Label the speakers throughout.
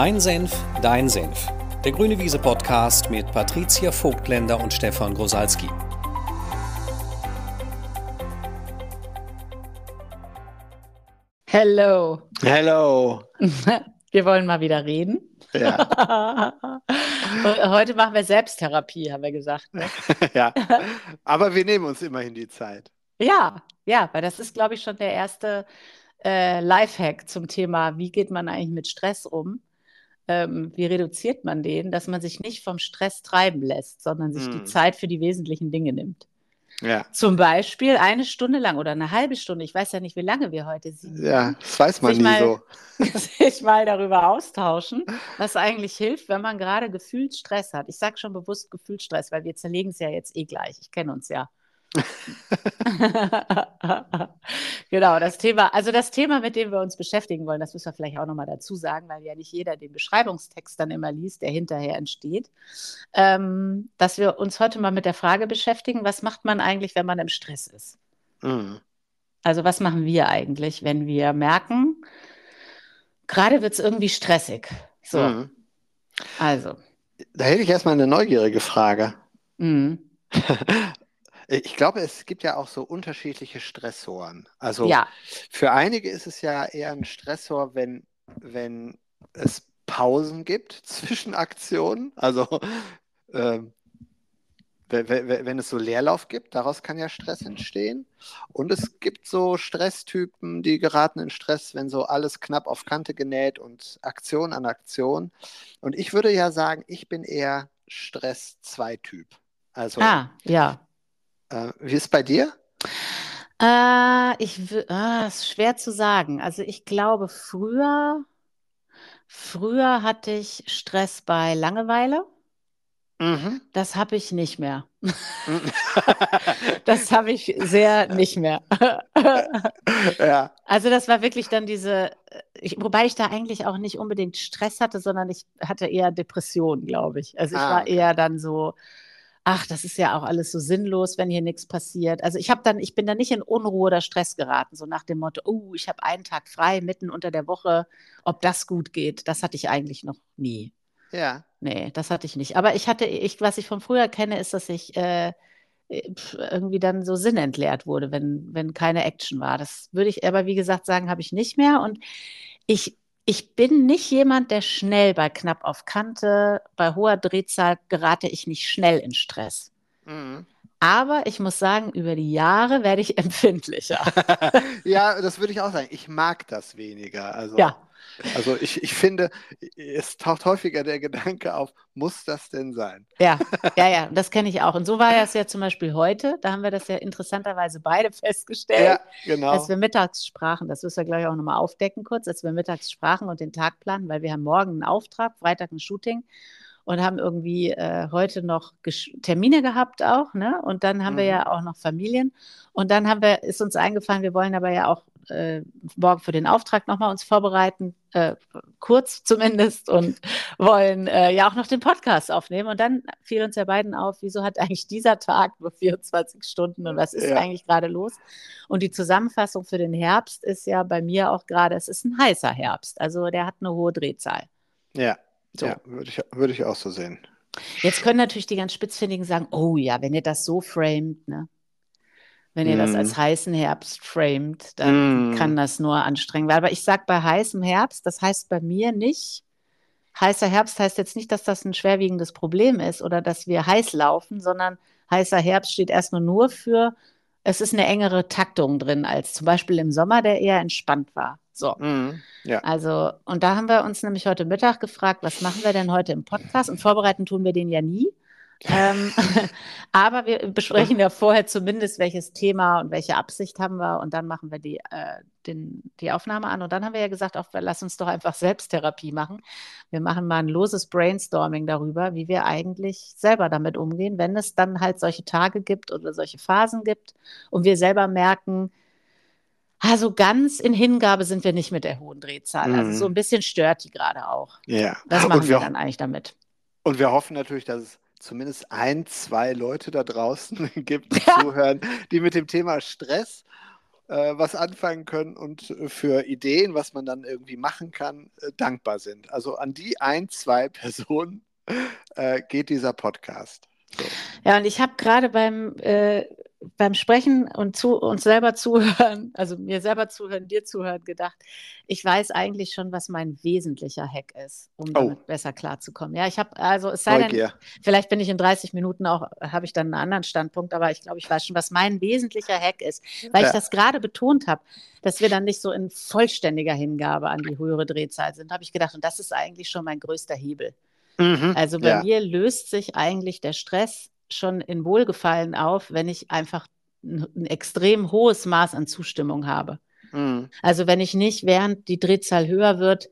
Speaker 1: Mein Senf, dein Senf. Der Grüne Wiese Podcast mit Patricia Vogtländer und Stefan Grosalski.
Speaker 2: Hello.
Speaker 3: Hello.
Speaker 2: Wir wollen mal wieder reden.
Speaker 3: Ja.
Speaker 2: Heute machen wir Selbsttherapie, haben wir gesagt. Ne?
Speaker 3: ja. Aber wir nehmen uns immerhin die Zeit.
Speaker 2: Ja, ja, weil das ist, glaube ich, schon der erste äh, Lifehack zum Thema, wie geht man eigentlich mit Stress um? Ähm, wie reduziert man den, dass man sich nicht vom Stress treiben lässt, sondern sich die
Speaker 3: Hm.
Speaker 2: Zeit für die wesentlichen Dinge nimmt.
Speaker 3: Ja.
Speaker 2: Zum Beispiel eine Stunde lang oder eine halbe Stunde, ich weiß ja nicht, wie lange wir heute sind.
Speaker 3: Ja, das weiß man
Speaker 2: Sich
Speaker 3: nie
Speaker 2: mal-
Speaker 3: so.
Speaker 2: sich mal darüber austauschen, was eigentlich hilft, wenn man gerade gefühlt Stress hat. Ich sage schon bewusst gefühlt Stress, weil wir zerlegen es ja jetzt eh gleich. Ich kenne uns ja. genau, das Thema, also das Thema, mit dem wir uns beschäftigen wollen, das müssen wir vielleicht auch nochmal dazu sagen, weil ja nicht jeder den Beschreibungstext dann immer liest, der hinterher entsteht, ähm, dass wir uns heute mal mit der Frage beschäftigen, was macht man eigentlich, wenn man im Stress ist?
Speaker 3: Mhm.
Speaker 2: Also was machen wir eigentlich, wenn wir merken, gerade wird es irgendwie stressig. So,
Speaker 3: Mhm.
Speaker 2: also.
Speaker 3: Da hätte ich erstmal eine neugierige Frage.
Speaker 2: mm,
Speaker 3: Ich glaube, es gibt ja auch so unterschiedliche Stressoren. Also
Speaker 2: Ja,
Speaker 3: für einige ist es ja eher ein Stressor, wenn, wenn es Pausen gibt zwischen Aktionen. Also ähm, wenn es so Leerlauf gibt, daraus kann ja Stress entstehen. Und es gibt so Stresstypen, die geraten in Stress, wenn so alles knapp auf Kante genäht und Aktion an Aktion. Und ich würde ja sagen, ich bin eher Stress-2-Typ. Also,
Speaker 2: ah, ja.
Speaker 3: Äh, wie ist es bei dir?
Speaker 2: Äh, ich, wü- ah, ist schwer zu sagen. Also ich glaube, früher, früher hatte ich Stress bei Langeweile.
Speaker 3: Mhm.
Speaker 2: Das habe ich nicht mehr. Das habe ich sehr nicht mehr.
Speaker 3: ja.
Speaker 2: Also das war wirklich dann diese, äh, ich, wobei ich da eigentlich auch nicht unbedgt Stress hatte, sondern ich hatte eher Depressionen, glaube ich. Also ich
Speaker 3: Ah,
Speaker 2: war
Speaker 3: okay.
Speaker 2: eher dann so, ach, das ist ja auch alles so sinnlos, wenn hier nichts passiert. Also ich habe dann, ich bin da nicht in Unruhe oder Stress geraten, so nach dem Motto, oh, ich habe einen Tag frei mitten unter der Woche, ob das gut geht, das hatte ich eigentlich noch nie.
Speaker 3: Ja.
Speaker 2: Nee, das hatte ich nicht. Aber ich hatte, ich, was ich von früher kenne, ist, dass ich äh, irgendwie dann so sinnentleert wurde, wenn, wenn keine Action war. Das würde ich aber, wie gesagt, sagen, habe ich nicht mehr. Und ich, ich bin nicht jemand, der schnell bei knapp auf Kante, bei hoher Drehzahl gerate ich nicht schnell in Stress.
Speaker 3: Mhm.
Speaker 2: Aber ich muss sagen, über die Jahre werde ich empfindlicher.
Speaker 3: ja, das würde ich auch sagen. Ich mag das weniger. Also,
Speaker 2: Ja.
Speaker 3: Also ich, ich finde, es taucht häufiger der Gedanke auf, muss das denn sein?
Speaker 2: Ja, ja, ja, das kenne ich auch. Und so war das ja zum Beispiel heute. Da haben wir das ja interessanterweise beide festgestellt.
Speaker 3: Ja, genau.
Speaker 2: Als wir mittags sprachen, das müssen wir gleich auch nochmal aufdecken kurz, als wir mittags sprachen und den Tag planen, weil wir haben morgen einen Auftrag, Freitag ein Shooting und haben irgendwie äh, heute noch Termine gehabt auch, ne? Und dann haben wir
Speaker 3: Mhm.
Speaker 2: ja auch noch Familien. Und dann haben wir, ist uns eingefallen, wir wollen aber ja auch äh, morgen für den Auftrag nochmal uns vorbereiten, äh, kurz zumindest, und wollen äh, ja auch noch den Podcast aufnehmen. Und dann fiel uns ja beiden auf, wieso hat eigentlich dieser Tag nur 24 Stunden und was ist
Speaker 3: Ja.
Speaker 2: eigentlich gerade los? Und die Zusammenfassung für den Herbst ist ja bei mir auch gerade, es ist ein heißer Herbst. Also der hat eine hohe Drehzahl.
Speaker 3: ja,
Speaker 2: So.
Speaker 3: ja würde, ich, würde ich auch so sehen.
Speaker 2: Jetzt können natürlich die ganz Spitzfindigen sagen, oh ja, wenn ihr das so framet, ne? Wenn ihr das
Speaker 3: Mm.
Speaker 2: als heißen Herbst framet, dann
Speaker 3: Mm.
Speaker 2: kann das nur anstrengend werden. Aber ich sage bei heißem Herbst, das heißt bei mir nicht, heißer Herbst heißt jetzt nicht, dass das ein schwerwiegendes Problem ist oder dass wir heiß laufen, sondern heißer Herbst steht erstmal nur für, es ist eine engere Taktung drin als zum Beispiel im Sommer, der eher entspannt war. So.
Speaker 3: Mhm. Ja.
Speaker 2: Also, und da haben wir uns nämlich heute Mittag gefragt, was machen wir denn heute im Podcast? Und vorbereiten tun wir den ja nie. ähm, aber wir besprechen ja vorher zumindest, welches Thema und welche Absicht haben wir. Und dann machen wir die, äh, den, die Aufnahme an. Und dann haben wir ja gesagt, auch, lass uns doch einfach Selbsttherapie machen. Wir machen mal ein loses Brainstorming darüber, wie wir eigentlich selber damit umgehen, wenn es dann halt solche Tage gibt oder solche Phasen gibt und wir selber merken, also ganz in Hingabe sind wir nicht mit der hohen Drehzahl. Also
Speaker 3: Mhm.
Speaker 2: so ein bisschen stört die gerade auch.
Speaker 3: ja.
Speaker 2: Das machen wir
Speaker 3: wir,
Speaker 2: dann eigentlich damit.
Speaker 3: und wir hoffen natürlich, dass es zumindest ein, zwei Leute da draußen gibt, die
Speaker 2: Ja.
Speaker 3: zuhören, die mit dem Thema Stress äh, was anfangen können und für Ideen, was man dann irgendwie machen kann, äh, dankbar sind. Also an die ein, zwei Personen äh, geht dieser Podcast. So.
Speaker 2: Ja, und ich habe gerade beim, äh, beim Sprechen und zu uns selber zuhören, also mir selber zuhören, dir zuhören, gedacht, ich weiß eigentlich schon, was mein wesentlicher Hack ist, um oh. damit besser klarzukommen. Ja, ich habe, also es sei denn, vielleicht bin ich in 30 Minuten auch, habe ich dann einen anderen Standpunkt, aber ich glaube, ich weiß schon, was mein wesentlicher Hack ist, weil ja. ich das gerade betont habe, dass wir dann nicht so in vollständiger Hingabe an die höhere Drehzahl sind, habe ich gedacht, und das ist eigentlich schon mein größter Hebel. Mhm, also bei ja. mir löst sich eigentlich der Stress schon in Wohlgefallen auf, wenn ich einfach ein, ein extrem hohes Maß an Zustimmung habe. Mhm. Also wenn ich nicht, während die Drehzahl höher wird,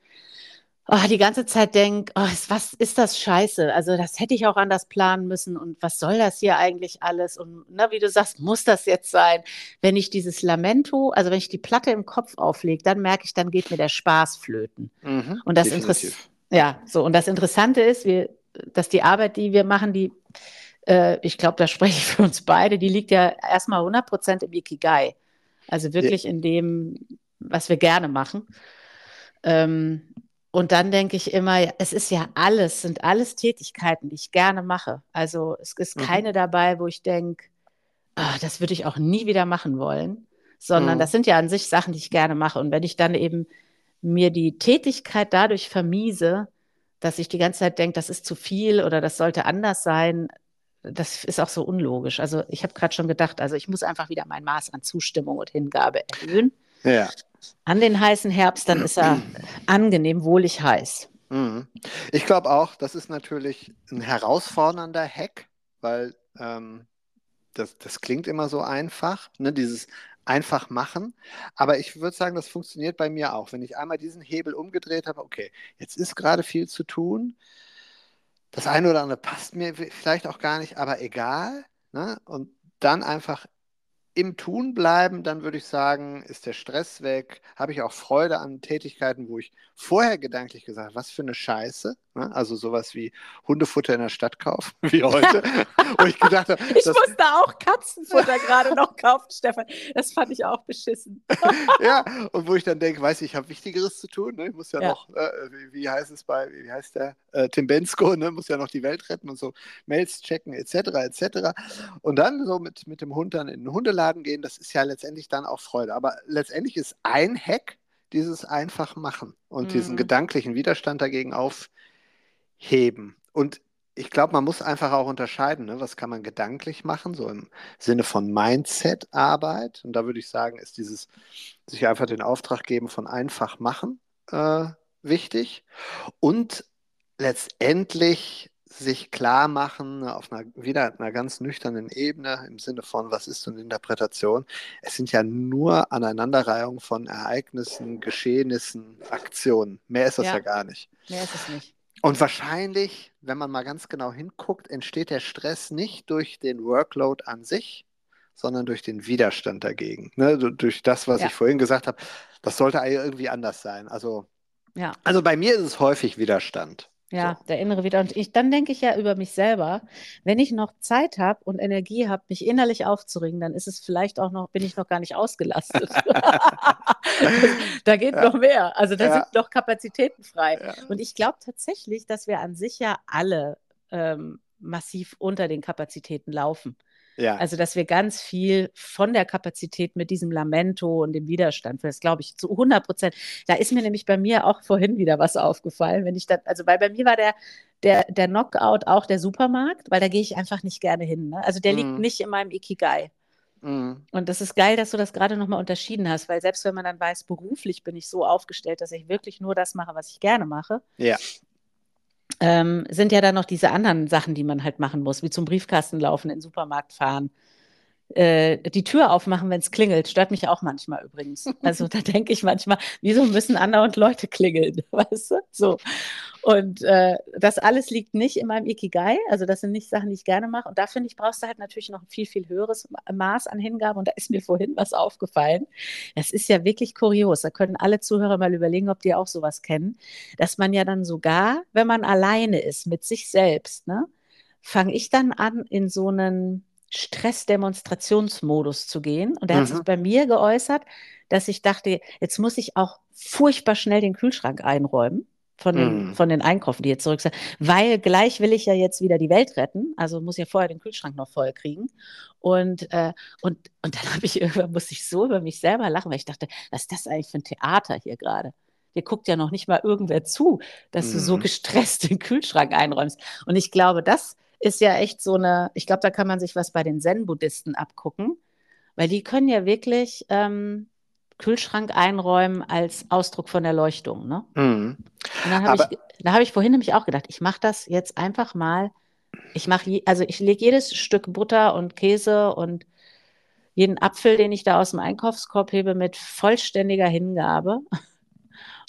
Speaker 2: oh, die ganze Zeit denke, oh, was ist das scheiße? Also das hätte ich auch anders planen müssen und was soll das hier eigentlich alles? Und na, wie du sagst, muss das jetzt sein? Wenn ich dieses Lamento, also wenn ich die Platte im Kopf auflege, dann merke ich, dann geht mir der Spaß flöten. Mhm, und das interessiert. Ja, so. Und das Interessante ist, wir, dass die Arbeit, die wir machen, die äh, ich glaube, da spreche ich für uns beide, die liegt ja erstmal 100 Prozent im Ikigai. Also wirklich ja. in dem, was wir gerne machen. Ähm, und dann denke ich immer, es ist ja alles, sind alles Tätigkeiten, die ich gerne mache. Also es ist mhm. keine dabei, wo ich denke, ah, das würde ich auch nie wieder machen wollen, sondern mhm. das sind ja an sich Sachen, die ich gerne mache. Und wenn ich dann eben mir die Tätigkeit dadurch vermiese, dass ich die ganze Zeit denke, das ist zu viel oder das sollte anders sein, das ist auch so unlogisch. Also ich habe gerade schon gedacht, also ich muss einfach wieder mein Maß an Zustimmung und Hingabe erhöhen.
Speaker 3: Ja.
Speaker 2: An den heißen Herbst, dann ist er angenehm, wohlig heiß.
Speaker 3: Mhm. Ich glaube auch, das ist natürlich ein herausfordernder Hack, weil ähm, das, das klingt immer so einfach, ne? dieses einfach machen. Aber ich würde sagen, das funktioniert bei mir auch. Wenn ich einmal diesen Hebel umgedreht habe, okay, jetzt ist gerade viel zu tun, das eine oder andere passt mir vielleicht auch gar nicht, aber egal. Ne? Und dann einfach im Tun bleiben, dann würde ich sagen, ist der Stress weg. Habe ich auch Freude an Tätigkeiten, wo ich vorher gedanklich gesagt habe, was für eine Scheiße. Ne? Also sowas wie Hundefutter in der Stadt kaufen, wie heute. wo ich gedacht habe,
Speaker 2: ich musste auch Katzenfutter gerade noch kaufen, Stefan. Das fand ich auch beschissen.
Speaker 3: ja, und wo ich dann denke, weiß ich, ich habe Wichtigeres zu tun. Ne? Ich muss ja, ja. noch, äh, wie, wie, heißt es bei, wie heißt der? Äh, Tim Bensko, ne? muss ja noch die Welt retten und so Mails checken, etc., etc. Und dann so mit, mit dem Hund dann in den Hundeladen gehen, das ist ja letztendlich dann auch Freude. Aber letztendlich ist ein Hack dieses einfach machen und mhm. diesen gedanklichen Widerstand dagegen aufheben. Und ich glaube, man muss einfach auch unterscheiden, ne? was kann man gedanklich machen, so im Sinne von Mindset-Arbeit. Und da würde ich sagen, ist dieses sich einfach den Auftrag geben von einfach machen äh, wichtig. Und letztendlich sich klar machen auf einer wieder einer ganz nüchternen Ebene im Sinne von, was ist so eine Interpretation? Es sind ja nur Aneinanderreihungen von Ereignissen, Geschehnissen, Aktionen. Mehr ist das ja, ja gar nicht.
Speaker 2: Mehr ist es nicht.
Speaker 3: Und wahrscheinlich, wenn man mal ganz genau hinguckt, entsteht der Stress nicht durch den Workload an sich, sondern durch den Widerstand dagegen. Ne? Durch das, was ja. ich vorhin gesagt habe, das sollte irgendwie anders sein. Also, ja. also bei mir ist es häufig Widerstand.
Speaker 2: Ja, so. der innere Wider. Und ich, dann denke ich ja über mich selber, wenn ich noch Zeit habe und Energie habe, mich innerlich aufzuregen, dann ist es vielleicht auch noch, bin ich noch gar nicht ausgelastet. da geht ja. noch mehr. Also da ja. sind noch Kapazitäten frei. Ja. Und ich glaube tatsächlich, dass wir an sich ja alle ähm, massiv unter den Kapazitäten laufen. Ja. Also, dass wir ganz viel von der Kapazität mit diesem Lamento und dem Widerstand, das glaube ich zu 100 Prozent. Da ist mir nämlich bei mir auch vorhin wieder was aufgefallen, wenn ich dann, also weil bei mir war der, der, der Knockout auch der Supermarkt, weil da gehe ich einfach nicht gerne hin. Ne? Also der mhm. liegt nicht in meinem Ikigai. Mhm. Und das ist geil, dass du das gerade nochmal unterschieden hast, weil selbst wenn man dann weiß, beruflich bin ich so aufgestellt, dass ich wirklich nur das mache, was ich gerne mache.
Speaker 3: Ja
Speaker 2: ähm, sind ja dann noch diese anderen Sachen, die man halt machen muss, wie zum Briefkasten laufen, in den Supermarkt fahren, die Tür aufmachen, wenn es klingelt, stört mich auch manchmal übrigens. Also da denke ich manchmal, wieso müssen andauernd Leute klingeln, weißt du? So. Und äh, das alles liegt nicht in meinem Ikigai, also das sind nicht Sachen, die ich gerne mache. Und da finde ich, brauchst du halt natürlich noch ein viel, viel höheres Maß an Hingabe. Und da ist mir vorhin was aufgefallen. Das ist ja wirklich kurios. Da können alle Zuhörer mal überlegen, ob die auch sowas kennen, dass man ja dann sogar, wenn man alleine ist mit sich selbst, ne, fange ich dann an, in so einen Stressdemonstrationsmodus zu gehen. Und er hat sich
Speaker 3: Mhm.
Speaker 2: bei mir geäußert, dass ich dachte, jetzt muss ich auch furchtbar schnell den Kühlschrank einräumen von den,
Speaker 3: Mhm.
Speaker 2: von den Einkäufen, die jetzt zurück sind, weil gleich will ich ja jetzt wieder die Welt retten. Also muss ich ja vorher den Kühlschrank noch voll kriegen. Und, äh, und, und dann habe ich irgendwann, musste ich so über mich selber lachen, weil ich dachte, was ist das eigentlich für ein Theater hier gerade? Dir guckt ja noch nicht mal irgendwer zu, dass du so
Speaker 3: Mhm.
Speaker 2: gestresst den Kühlschrank einräumst. Und ich glaube, das ist ja echt so eine, ich glaube, da kann man sich was bei den Zen-Buddhisten abgucken, weil die können ja wirklich ähm, Kühlschrank einräumen als Ausdruck von Erleuchtung. Ne?
Speaker 3: Mhm.
Speaker 2: Und dann habe ich, da habe ich vorhin nämlich auch gedacht, ich mache das jetzt einfach mal. Ich mache, also ich lege jedes Stück Butter und Käse und jeden Apfel, den ich da aus dem Einkaufskorb hebe, mit vollständiger Hingabe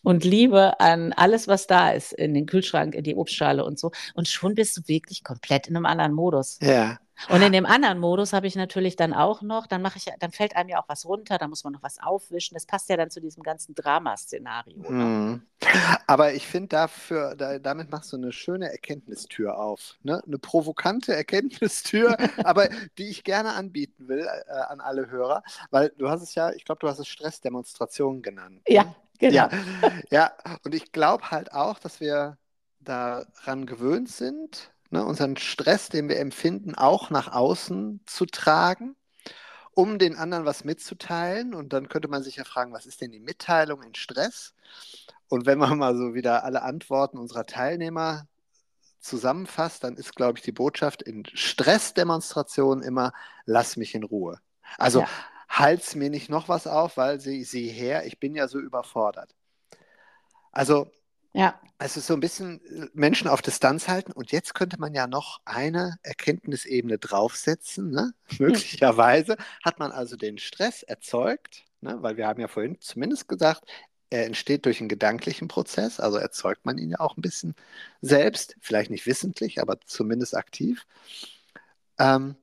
Speaker 2: und Liebe an alles, was da ist, in den Kühlschrank, in die Obstschale und so. Und schon bist du wirklich komplett in einem anderen Modus.
Speaker 3: Ja.
Speaker 2: Und in dem anderen Modus habe ich natürlich dann auch noch, dann mache ich, ja- dann fällt einem ja auch was runter, dann muss man noch was aufwischen. Das passt ja dann zu diesem ganzen Dramaszenario.
Speaker 3: Mhm. Aber ich finde dafür, da, damit machst du eine schöne Erkenntnistür auf. Ne? Eine provokante Erkenntnistür, aber die ich gerne anbieten will äh, an alle Hörer, weil du hast es ja, ich glaube, du hast es Stressdemonstration genannt. ne?
Speaker 2: Ja, genau.
Speaker 3: Ja, ja, und ich glaube halt auch, dass wir daran gewöhnt sind, ne, unseren Stress, den wir empfinden, auch nach außen zu tragen, um den anderen was mitzuteilen. Und dann könnte man sich ja fragen, was ist denn die Mitteilung in Stress? Und wenn man mal so wieder alle Antworten unserer Teilnehmer zusammenfasst, dann ist, glaube ich, die Botschaft in Stressdemonstrationen immer, lass mich in Ruhe. Also
Speaker 2: Ja.
Speaker 3: Halt's mir nicht noch was auf, weil sie, sieh her, ich bin ja so überfordert. Also
Speaker 2: Ja,
Speaker 3: es ist so ein bisschen äh, Menschen auf Distanz halten und jetzt könnte man ja noch eine Erkenntnisebene draufsetzen. Ne? Möglicherweise hat man also den Stress erzeugt, ne? weil wir haben ja vorhin zumindest gesagt, er entsteht durch einen gedanklichen Prozess, also erzeugt man ihn ja auch ein bisschen selbst, vielleicht nicht wissentlich, aber zumindest aktiv, ähm,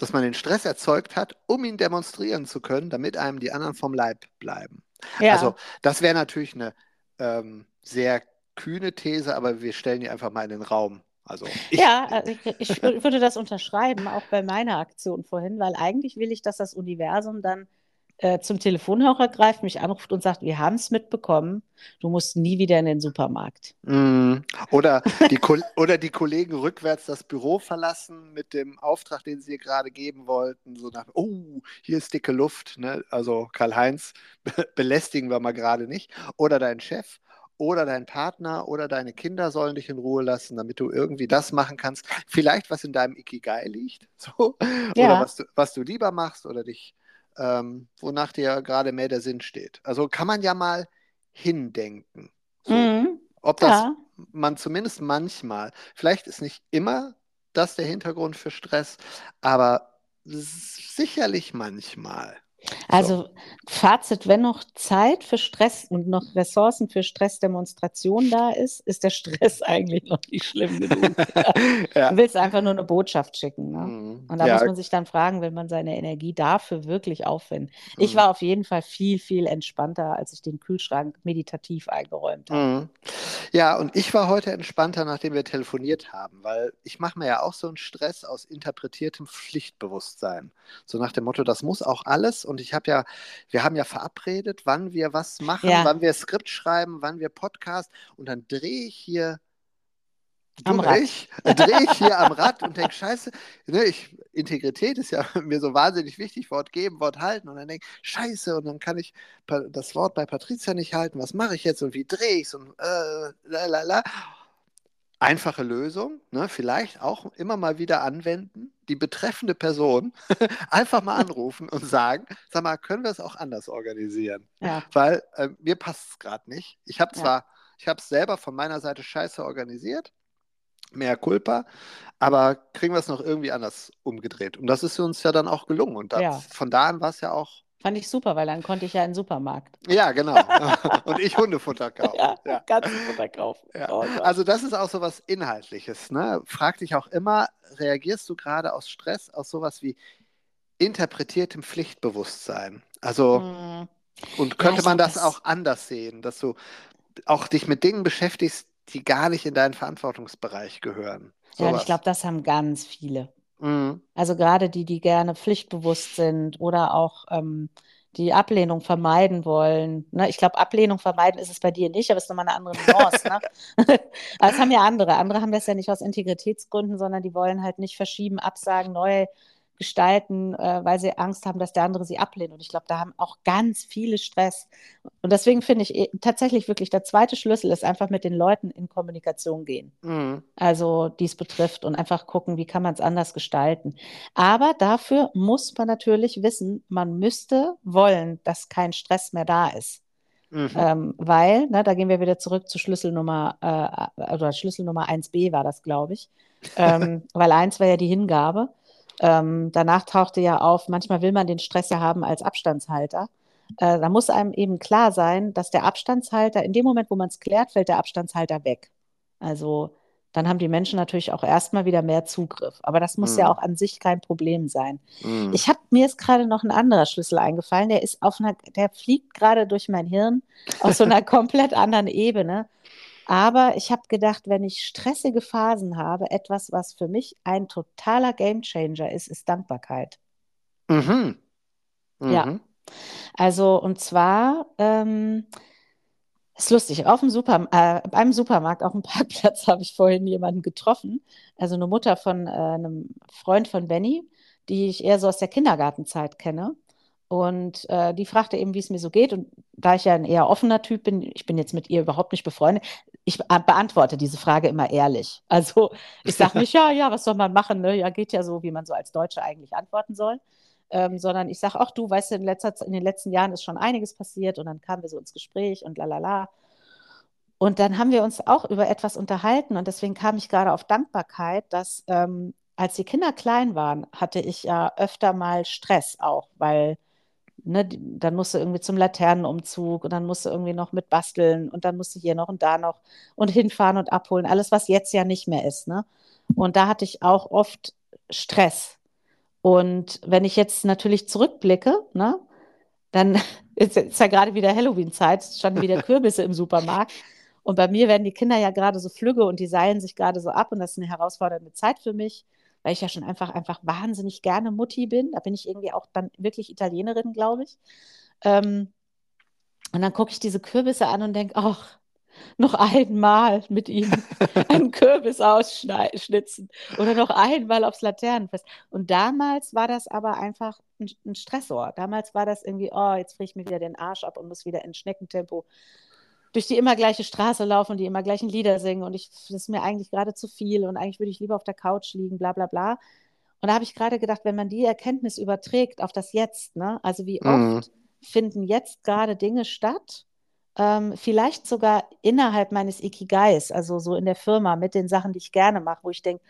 Speaker 3: dass man den Stress erzeugt hat, um ihn demonstrieren zu können, damit einem die anderen vom Leib bleiben.
Speaker 2: ja.
Speaker 3: Also das wäre natürlich eine ähm, sehr kühne These, aber wir stellen die einfach mal in den Raum. Also ich,
Speaker 2: ja, also ich, ich würde das unterschreiben, auch bei meiner Aktion vorhin, weil eigentlich will ich, dass das Universum dann äh, zum Telefonhörer greift, mich anruft und sagt, wir haben es mitbekommen, du musst nie wieder in den Supermarkt.
Speaker 3: Mm, oder, die, oder die Kollegen rückwärts das Büro verlassen mit dem Auftrag, den sie ihr gerade geben wollten. So nach, oh, hier ist dicke Luft. Ne? Also Karl-Heinz, belästigen wir mal gerade nicht. Oder dein Chef oder dein Partner oder deine Kinder sollen dich in Ruhe lassen, damit du irgendwie das machen kannst. Vielleicht was in deinem Ikigai liegt. So.
Speaker 2: Ja.
Speaker 3: Oder was du, was du lieber machst oder dich, ähm, wonach dir gerade mehr der Sinn steht. Also kann man ja mal hindenken. So.
Speaker 2: Mhm.
Speaker 3: Ob das
Speaker 2: Ja,
Speaker 3: man zumindest manchmal, vielleicht ist nicht immer das der Hintergrund für Stress, aber sicherlich manchmal.
Speaker 2: Also Fazit, wenn noch Zeit für Stress und noch Ressourcen für Stressdemonstration da ist, ist der Stress eigentlich noch nicht schlimm genug.
Speaker 3: ja.
Speaker 2: Du willst einfach nur eine Botschaft schicken. Ne?
Speaker 3: Mhm.
Speaker 2: Und da
Speaker 3: ja,
Speaker 2: muss man sich dann fragen, will man seine Energie dafür wirklich aufwenden? Ich
Speaker 3: Mhm.
Speaker 2: war auf jeden Fall viel, viel entspannter, als ich den Kühlschrank meditativ eingeräumt habe.
Speaker 3: Mhm. Ja, und ich war heute entspannter, nachdem wir telefoniert haben, weil ich mache mir ja auch so einen Stress aus interpretiertem Pflichtbewusstsein. So nach dem Motto, das muss auch alles. Und ich habe ja, wir haben ja verabredet, wann wir was machen,
Speaker 2: Ja.
Speaker 3: wann wir Skript schreiben, wann wir Podcast. Und dann drehe ich hier
Speaker 2: Am
Speaker 3: durch, äh, drehe ich hier am Rad und denke, scheiße, ne, ich, Integrität ist ja mir so wahnsinnig wichtig, Wort geben, Wort halten. Und dann denke ich, scheiße, und dann kann ich das Wort bei Patricia nicht halten, was mache ich jetzt und wie drehe ich es und äh, la la la. Einfache Lösung, ne, vielleicht auch immer mal wieder anwenden, die betreffende Person einfach mal anrufen und sagen, sag mal, können wir es auch anders organisieren?
Speaker 2: Ja,
Speaker 3: weil äh, mir passt es gerade nicht. Ich habe
Speaker 2: Ja.
Speaker 3: zwar, ich habe es selber von meiner Seite scheiße organisiert, mehr Culpa, aber kriegen wir es noch irgendwie anders umgedreht. Und das ist uns ja dann auch gelungen. Und da,
Speaker 2: Ja.
Speaker 3: von da an war es ja auch,
Speaker 2: fand ich super, weil dann konnte ich ja in den Supermarkt.
Speaker 3: ja, genau. Und ich Hundefutter kaufen.
Speaker 2: Ja,
Speaker 3: Ja.
Speaker 2: ganz Futter kaufen.
Speaker 3: Ja.
Speaker 2: Oh.
Speaker 3: Also das ist auch so was Inhaltliches. Ne? Frag dich auch immer, reagierst du gerade aus Stress, aus sowas wie interpretiertem Pflichtbewusstsein? Also
Speaker 2: Mhm.
Speaker 3: Und könnte
Speaker 2: ich
Speaker 3: man das
Speaker 2: das-
Speaker 3: auch anders sehen, dass du auch dich mit Dingen beschäftigst, die gar nicht in deinen Verantwortungsbereich gehören?
Speaker 2: Ja, und ich glaube, das haben ganz viele. Mhm. Also gerade die, die gerne pflichtbewusst sind oder auch ähm, die Ablehnung vermeiden wollen. Ne? Ich glaube, Ablehnung vermeiden ist es bei dir nicht, aber es ist nochmal eine andere Nuance. ne? aber es haben ja andere. Andere haben das ja nicht aus Integritätsgründen, sondern die wollen halt nicht verschieben, absagen, neu gestalten, äh, weil sie Angst haben, dass der andere sie ablehnt. Und ich glaube, da haben auch ganz viele Stress. Und deswegen finde ich eh, tatsächlich wirklich, der zweite Schlüssel ist einfach mit den Leuten in Kommunikation gehen. Mhm. Also dies betrifft und einfach gucken, wie kann man es anders gestalten. Aber dafür muss man natürlich wissen, man müsste wollen, dass kein Stress mehr da ist. Mhm. Ähm, weil, ne, da gehen wir wieder zurück zu Schlüssel Nummer, äh, oder Schlüssel Nummer 1b war das, glaube ich. ähm, weil 1 war ja die Hingabe. Ähm, danach tauchte ja auf, manchmal will man den Stress ja haben als Abstandshalter. Äh, da muss einem eben klar sein, dass der Abstandshalter, in dem Moment, wo man es klärt, fällt der Abstandshalter weg. Also dann haben die Menschen natürlich auch erstmal wieder mehr Zugriff. Aber das muss mhm. ja auch an sich kein Problem sein. Mhm. Ich habe mir ist gerade noch ein anderer Schlüssel eingefallen, der ist auf einer, der fliegt gerade durch mein Hirn aus so einer komplett anderen Ebene. Aber ich habe gedacht, wenn ich stressige Phasen habe, etwas, was für mich ein totaler Gamechanger ist, ist Dankbarkeit. Mhm. Mhm. Ja. Also, und zwar, ähm, ist lustig, auf dem Super, äh, beim Supermarkt auf dem Parkplatz habe ich vorhin jemanden getroffen, also eine Mutter von äh, einem Freund von Benny, die ich eher so aus der Kindergartenzeit kenne. Und äh, die fragte eben, wie es mir so geht. Und da ich ja ein eher offener Typ bin, ich bin jetzt mit ihr überhaupt nicht befreundet, ich beantworte diese Frage immer ehrlich. Also ich sage nicht, ja, ja, was soll man machen? Ne? Ja, geht ja so, wie man so als Deutsche eigentlich antworten soll. Ähm, sondern ich sage, ach du, weißt du, in, letzter, in den letzten Jahren ist schon einiges passiert und dann kamen wir so ins Gespräch und lalala. Und dann haben wir uns auch über etwas unterhalten und deswegen kam ich gerade auf Dankbarkeit, dass ähm, als die Kinder klein waren, hatte ich ja öfter mal Stress auch, weil ne, dann musst du irgendwie zum Laternenumzug und dann musst du irgendwie noch mit basteln und dann musst du hier noch und da noch und hinfahren und abholen. Alles, was jetzt ja nicht mehr ist. Ne? Und da hatte ich auch oft Stress. Und wenn ich jetzt natürlich zurückblicke, ne, dann ist, ist ja gerade wieder Halloween-Zeit, standen wieder Kürbisse im Supermarkt. Und bei mir werden die Kinder ja gerade so flügge und die seilen sich gerade so ab und das ist eine herausfordernde Zeit für mich weil ich ja schon einfach, einfach wahnsinnig gerne Mutti bin. Da bin ich irgendwie auch dann wirklich Italienerin, glaube ich. Ähm, und dann gucke ich diese Kürbisse an und denke, ach, noch einmal mit ihm einen Kürbis ausschnitzen oder noch einmal aufs Laternenfest. Und damals war das aber einfach ein, ein Stressor. Damals war das irgendwie, oh, jetzt friere ich mir wieder den Arsch ab und muss wieder in Schneckentempo durch die immer gleiche Straße laufen und die immer gleichen Lieder singen und ich, das ist mir eigentlich gerade zu viel und eigentlich würde ich lieber auf der Couch liegen, bla bla bla. Und da habe ich gerade gedacht, wenn man die Erkenntnis überträgt auf das Jetzt, ne? also wie mhm. oft finden jetzt gerade Dinge statt, ähm, vielleicht sogar innerhalb meines Ikigais, also so in der Firma mit den Sachen, die ich gerne mache, wo ich denke,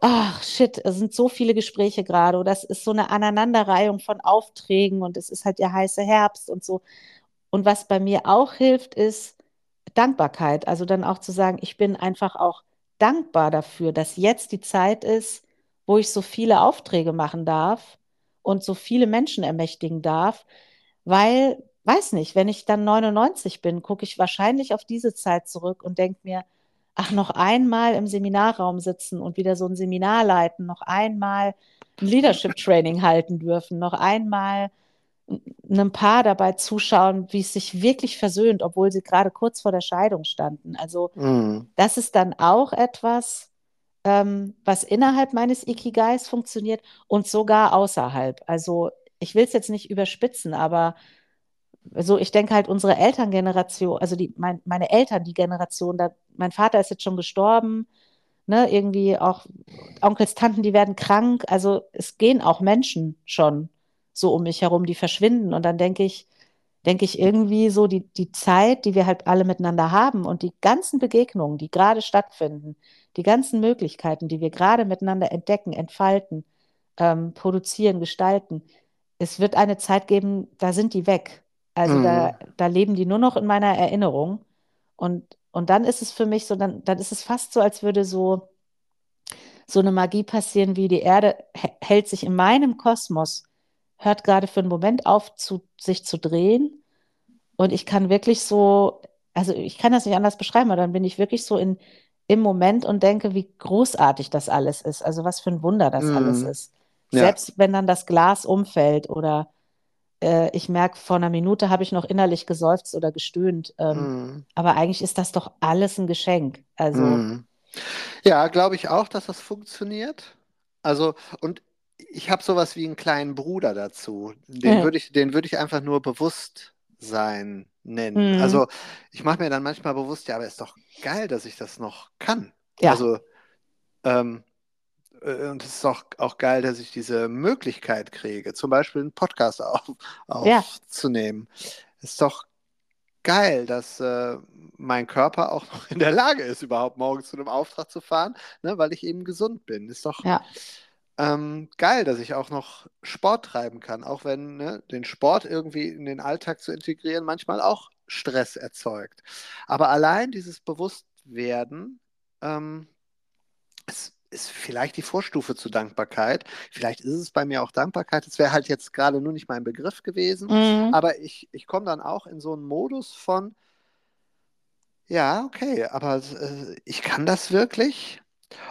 Speaker 2: ach shit, es sind so viele Gespräche gerade oder es ist so eine Aneinanderreihung von Aufträgen und es ist halt der heiße Herbst und so. Und was bei mir auch hilft, ist Dankbarkeit. Also dann auch zu sagen, ich bin einfach auch dankbar dafür, dass jetzt die Zeit ist, wo ich so viele Aufträge machen darf und so viele Menschen ermächtigen darf, weil, weiß nicht, wenn ich dann 99 bin, gucke ich wahrscheinlich auf diese Zeit zurück und denke mir, ach, noch einmal im Seminarraum sitzen und wieder so ein Seminar leiten, noch einmal ein Leadership Training halten dürfen, noch einmal einem Paar dabei zuschauen, wie es sich wirklich versöhnt, obwohl sie gerade kurz vor der Scheidung standen. Also mm. das ist dann auch etwas, ähm, was innerhalb meines Ikigais funktioniert und sogar außerhalb. Also ich will es jetzt nicht überspitzen, aber so, ich denke halt, unsere Elterngeneration, also die, mein, meine Eltern, die Generation, da, mein Vater ist jetzt schon gestorben, ne, irgendwie auch Onkels, Tanten, die werden krank, also es gehen auch Menschen schon so um mich herum, die verschwinden. Und dann denke ich, denke ich irgendwie so, die, die Zeit, die wir halt alle miteinander haben und die ganzen Begegnungen, die gerade stattfinden, die ganzen Möglichkeiten, die wir gerade miteinander entdecken, entfalten, ähm, produzieren, gestalten, es wird eine Zeit geben, da sind die weg. Also mhm. da, da leben die nur noch in meiner Erinnerung. Und, und dann ist es für mich so, dann, dann ist es fast so, als würde so, so eine Magie passieren, wie die Erde hält sich in meinem Kosmos hört gerade für einen Moment auf, zu, sich zu drehen. Und ich kann wirklich so, also ich kann das nicht anders beschreiben, aber dann bin ich wirklich so in, im Moment und denke, wie großartig das alles ist. Also was für ein Wunder das
Speaker 3: Mhm.
Speaker 2: alles ist.
Speaker 3: Ja.
Speaker 2: Selbst wenn dann das Glas umfällt oder äh, ich merke, vor einer Minute habe ich noch innerlich geseufzt oder gestöhnt. Ähm,
Speaker 3: Mhm.
Speaker 2: aber eigentlich ist das doch alles ein Geschenk. Also,
Speaker 3: Mhm. Ja, glaube ich auch, dass das funktioniert. Also, und ich habe sowas wie einen kleinen Bruder dazu. Den
Speaker 2: Ja.
Speaker 3: würde ich, den würde ich einfach nur Bewusstsein nennen.
Speaker 2: Mhm.
Speaker 3: Also, ich mache mir dann manchmal bewusst, ja, aber ist doch geil, dass ich das noch kann.
Speaker 2: Ja.
Speaker 3: Also, ähm, äh, und es ist auch, auch geil, dass ich diese Möglichkeit kriege, zum Beispiel einen Podcast auf,
Speaker 2: Ja.
Speaker 3: aufzunehmen. Ist doch geil, dass äh, mein Körper auch noch in der Lage ist, überhaupt morgens zu einem Auftrag zu fahren, ne, weil ich eben gesund bin. Ist doch
Speaker 2: ja,
Speaker 3: ähm, geil, dass ich auch noch Sport treiben kann, auch wenn ne, den Sport irgendwie in den Alltag zu integrieren manchmal auch Stress erzeugt. Aber allein dieses Bewusstwerden ähm, ist, ist vielleicht die Vorstufe zur Dankbarkeit. Vielleicht ist es bei mir auch Dankbarkeit. Es wäre halt jetzt gerade nur nicht mein Begriff gewesen.
Speaker 2: Mhm.
Speaker 3: Aber ich, ich komme dann auch in so einen Modus von, ja, okay, aber äh, ich kann das wirklich.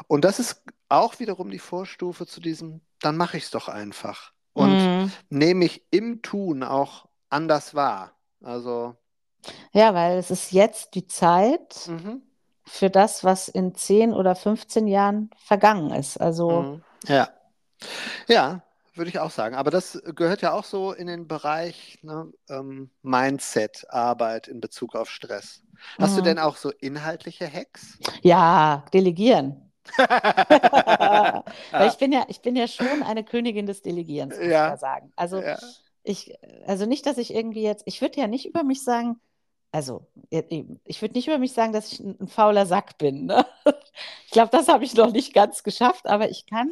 Speaker 3: Und das ist auch wiederum die Vorstufe zu diesem, dann mache ich es doch einfach. Und
Speaker 2: Mhm.
Speaker 3: nehme ich im Tun auch anders wahr. Also,
Speaker 2: Ja, weil es ist jetzt die Zeit
Speaker 3: mhm,
Speaker 2: für das, was in 10 oder 15 Jahren vergangen ist. Also,
Speaker 3: mhm, ja. Ja, würde ich auch sagen. Aber das gehört ja auch so in den Bereich ne, ähm, Mindset-Arbeit in Bezug auf Stress. Hast du
Speaker 2: Mhm.
Speaker 3: denn auch so inhaltliche Hacks?
Speaker 2: ja, delegieren. Weil
Speaker 3: Ja.
Speaker 2: ich bin ja, ich bin ja schon eine Königin des Delegierens, muss ich
Speaker 3: Ja.
Speaker 2: ja sagen. Also
Speaker 3: Ja.
Speaker 2: ich, also nicht, dass ich irgendwie jetzt, ich würde ja nicht über mich sagen, also ich würde nicht über mich sagen, dass ich ein, ein fauler Sack bin. Ne? Ich glaube, das habe ich noch nicht ganz geschafft, aber ich kann,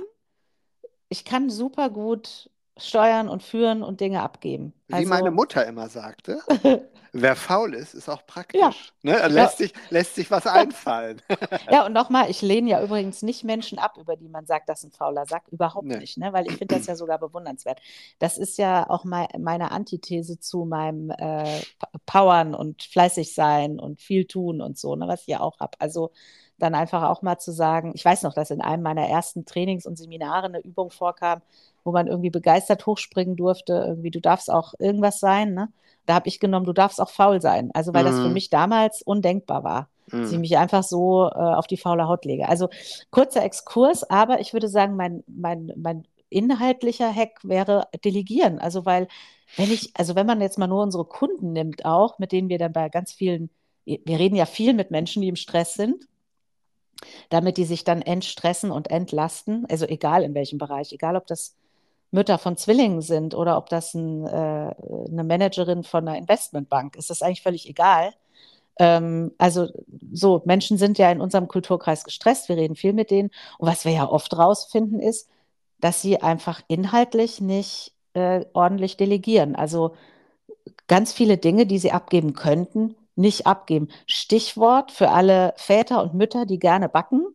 Speaker 2: ich kann super gut steuern und führen und Dinge abgeben.
Speaker 3: Wie
Speaker 2: Also,
Speaker 3: meine Mutter immer sagte, wer faul ist, ist auch praktisch.
Speaker 2: Ja.
Speaker 3: Ne? Er Lässt, sich, lässt sich was einfallen.
Speaker 2: Ja, und nochmal, ich lehne ja übrigens nicht Menschen ab, über die man sagt, das ist ein fauler Sack. Überhaupt
Speaker 3: Nee.
Speaker 2: nicht, ne? Weil ich finde das ja sogar bewundernswert. Das ist ja auch mei meine Antithese zu meinem äh, Powern und fleißig sein und viel tun und so, ne, was ich ja auch habe. Also dann einfach auch mal zu sagen, ich weiß noch, dass in einem meiner ersten Trainings und Seminare eine Übung vorkam, wo man irgendwie begeistert hochspringen durfte. Irgendwie, du darfst auch irgendwas sein, ne? Da habe ich genommen, du darfst auch faul sein. Also, weil das für
Speaker 3: Mhm.
Speaker 2: mich damals undenkbar war dass ich
Speaker 3: Mhm.
Speaker 2: mich einfach so äh, auf die faule Haut lege. Also kurzer Exkurs, aber ich würde sagen, mein, mein, mein inhaltlicher Hack wäre Delegieren. Also weil, wenn ich, also wenn man jetzt mal nur unsere Kunden nimmt, auch, mit denen wir dann bei ganz vielen, wir reden ja viel mit Menschen, die im Stress sind, damit die sich dann entstressen und entlasten, also egal in welchem Bereich, egal ob das Mütter von Zwillingen sind oder ob das ein, äh, eine Managerin von einer Investmentbank ist, das ist eigentlich völlig egal. Ähm, also so, Menschen sind ja in unserem Kulturkreis gestresst, wir reden viel mit denen. Und was wir ja oft rausfinden, ist, dass sie einfach inhaltlich nicht äh, ordentlich delegieren. Also ganz viele Dinge, die sie abgeben könnten, nicht abgeben. Stichwort für alle Väter und Mütter, die gerne backen,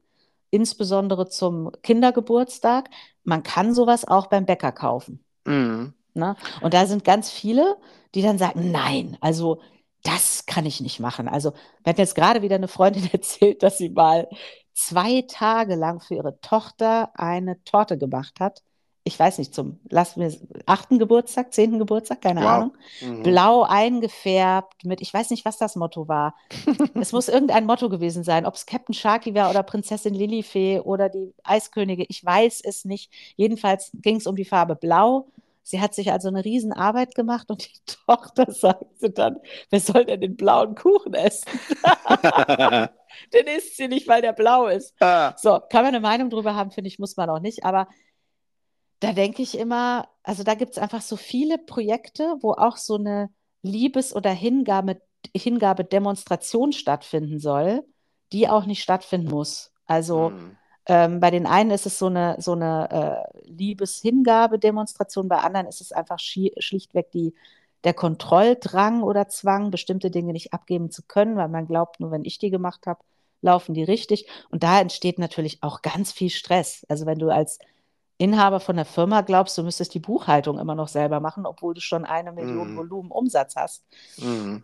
Speaker 2: insbesondere zum Kindergeburtstag. Man kann sowas auch beim Bäcker kaufen.
Speaker 3: Mhm.
Speaker 2: Ne? Und da sind ganz viele, die dann sagen, nein, also das kann ich nicht machen. Also, mir hat jetzt gerade wieder eine Freundin erzählt, dass sie mal zwei Tage lang für ihre Tochter eine Torte gemacht hat. Ich weiß nicht, zum, lassen wir achten Geburtstag, zehnten Geburtstag, keine
Speaker 3: Wow.
Speaker 2: Ahnung.
Speaker 3: Mhm.
Speaker 2: Blau eingefärbt mit, ich weiß nicht, was das Motto war. es muss irgendein Motto gewesen sein, ob es Captain Sharky war oder Prinzessin Lilifee oder die Eiskönige, ich weiß es nicht. Jedenfalls ging es um die Farbe Blau. Sie hat sich also eine Riesenarbeit gemacht und die Tochter sagte dann, wer soll denn den blauen Kuchen essen? Den isst sie nicht, weil der blau ist.
Speaker 3: ah,
Speaker 2: So, kann man eine Meinung drüber haben, finde ich, muss man auch nicht. Aber da denke ich immer, also da gibt es einfach so viele Projekte, wo auch so eine Liebes- oder Hingabe, Hingabe-Demonstration stattfinden soll, die auch nicht stattfinden muss. Also
Speaker 3: mhm.
Speaker 2: ähm, bei den einen ist es so eine, so eine äh, Liebes-Hingabe-Demonstration, bei anderen ist es einfach schli schlichtweg die, der Kontrolldrang oder Zwang, bestimmte Dinge nicht abgeben zu können, weil man glaubt, nur wenn ich die gemacht habe, laufen die richtig. Und da entsteht natürlich auch ganz viel Stress. Also wenn du als Inhaber von der Firma glaubst, du müsstest die Buchhaltung immer noch selber machen, obwohl du schon eine Million
Speaker 3: Mhm.
Speaker 2: Volumen Umsatz hast.
Speaker 3: Mhm.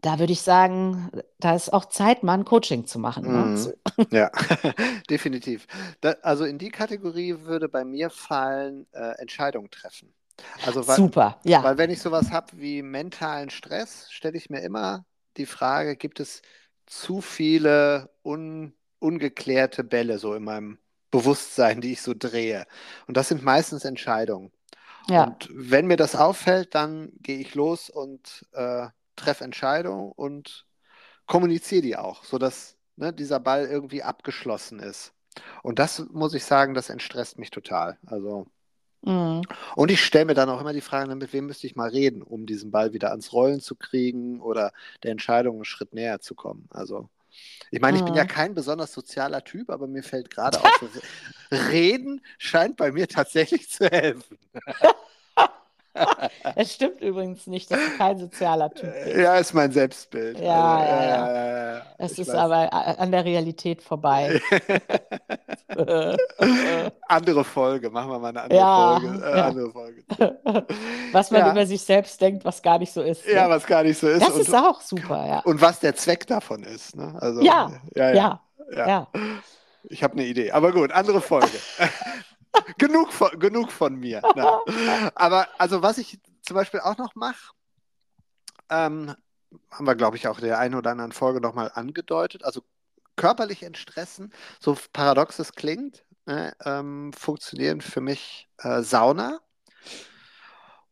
Speaker 2: Da würde ich sagen, da ist auch Zeit, mal ein Coaching zu machen. Ne?
Speaker 3: Mhm. Ja, definitiv. Da, also in die Kategorie würde bei mir fallen, äh, Entscheidungen treffen. Also weil,
Speaker 2: Super, ja.
Speaker 3: weil wenn ich sowas habe wie mentalen Stress, stelle ich mir immer die Frage, gibt es zu viele un, ungeklärte Bälle so in meinem Bewusstsein, die ich so drehe? Und das sind meistens Entscheidungen.
Speaker 2: ja.
Speaker 3: Und wenn mir das auffällt, dann gehe ich los und äh, treffe Entscheidungen und kommuniziere die auch, sodass ne, dieser Ball irgendwie abgeschlossen ist. Und das muss ich sagen, das entstresst mich total. Also,
Speaker 2: Mhm.
Speaker 3: und ich stelle mir dann auch immer die Frage, ne, mit wem müsste ich mal reden, um diesen Ball wieder ans Rollen zu kriegen oder der Entscheidung einen Schritt näher zu kommen. Also, ich meine, ich bin ja
Speaker 2: Mhm.
Speaker 3: kein besonders sozialer Typ, aber mir fällt gerade auf, Reden scheint bei mir tatsächlich zu helfen.
Speaker 2: Es stimmt übrigens nicht, dass du kein sozialer Typ bist.
Speaker 3: Ja, ist mein Selbstbild.
Speaker 2: Ja,
Speaker 3: Also,
Speaker 2: ja, ja.
Speaker 3: ja, ja,
Speaker 2: Es
Speaker 3: ich
Speaker 2: ist
Speaker 3: weiß.
Speaker 2: aber an der Realität vorbei.
Speaker 3: andere Folge, machen wir mal eine andere
Speaker 2: Ja,
Speaker 3: Folge. Äh,
Speaker 2: ja.
Speaker 3: andere Folge.
Speaker 2: was man
Speaker 3: Ja.
Speaker 2: über sich selbst denkt, was gar nicht so ist.
Speaker 3: Ja,
Speaker 2: ne?
Speaker 3: was gar nicht so ist.
Speaker 2: das
Speaker 3: und,
Speaker 2: ist auch super, ja.
Speaker 3: und was der Zweck davon ist. Ne? Also,
Speaker 2: Ja,
Speaker 3: ja, ja,
Speaker 2: Ja,
Speaker 3: ja.
Speaker 2: ja.
Speaker 3: Ich habe eine Idee. Aber gut, andere Folge. genug, von, genug von mir. Ne? Aber also, was ich zum Beispiel auch noch mache, ähm, haben wir, glaube ich, auch in der einen oder anderen Folge nochmal angedeutet. Also körperlich entstressen, so paradox es klingt, ne, ähm, funktionieren für mich äh, Sauna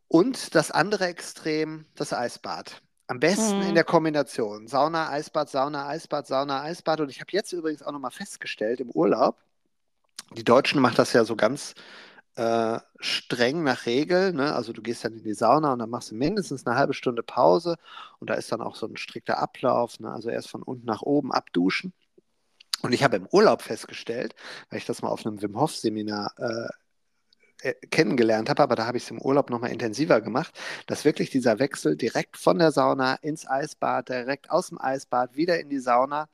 Speaker 3: und das andere Extrem, das Eisbad. Am besten
Speaker 2: Mhm.
Speaker 3: in der Kombination. Sauna, Eisbad, Sauna, Eisbad, Sauna, Eisbad. Und ich habe jetzt übrigens auch nochmal festgestellt im Urlaub, die Deutschen machen das ja so ganz äh, streng nach Regel. Ne? Also du gehst dann in die Sauna und dann machst du mindestens eine halbe Stunde Pause und da ist dann auch so ein strikter Ablauf. Ne? Also erst von unten nach oben abduschen. Und ich habe im Urlaub festgestellt, weil ich das mal auf einem Wim Hof Seminar äh, äh, kennengelernt habe, aber da habe ich es im Urlaub nochmal intensiver gemacht, dass wirklich dieser Wechsel direkt von der Sauna ins Eisbad, direkt aus dem Eisbad wieder in die Sauna,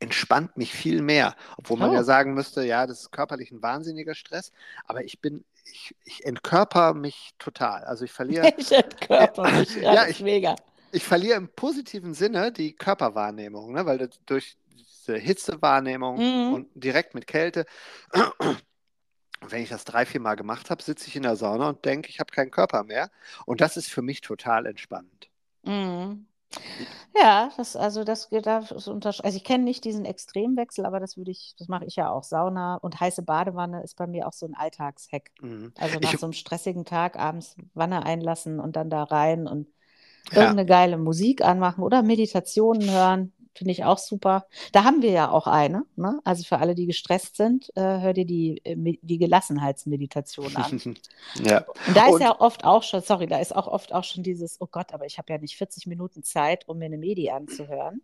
Speaker 3: entspannt mich viel mehr. Obwohl man
Speaker 2: Oh.
Speaker 3: ja sagen müsste, ja, das ist körperlich ein wahnsinniger Stress, aber ich bin, ich, ich entkörper mich total. Also ich verliere,
Speaker 2: Ich entkörper mich. Ja,
Speaker 3: Ja, ich-
Speaker 2: mega.
Speaker 3: ich verliere im positiven Sinne die Körperwahrnehmung, ne? weil durch diese Hitzewahrnehmung
Speaker 2: Mhm.
Speaker 3: und direkt mit Kälte, wenn ich das drei, vier Mal gemacht habe, sitze ich in der Sauna und denke, ich habe keinen Körper mehr. Und das ist für mich total entspannend.
Speaker 2: Mhm. Ja, das, also das geht da so untersch- Also ich kenne nicht diesen Extremwechsel, aber das würde ich, das mache ich ja auch. Sauna und heiße Badewanne ist bei mir auch so ein Alltagshack.
Speaker 3: Mhm.
Speaker 2: Also nach
Speaker 3: Ich,
Speaker 2: so einem stressigen Tag abends Wanne einlassen und dann da rein und
Speaker 3: ja,
Speaker 2: irgendeine geile Musik anmachen oder Meditationen hören, finde ich auch super. Da haben wir ja auch eine, ne? Also für alle, die gestresst sind, äh, hör dir die, äh, die Gelassenheitsmeditation an.
Speaker 3: ja.
Speaker 2: Und da ist
Speaker 3: Und
Speaker 2: ja oft auch schon, sorry, da ist auch oft auch schon dieses, oh Gott, aber ich habe ja nicht 40 Minuten Zeit, um mir eine Medi anzuhören.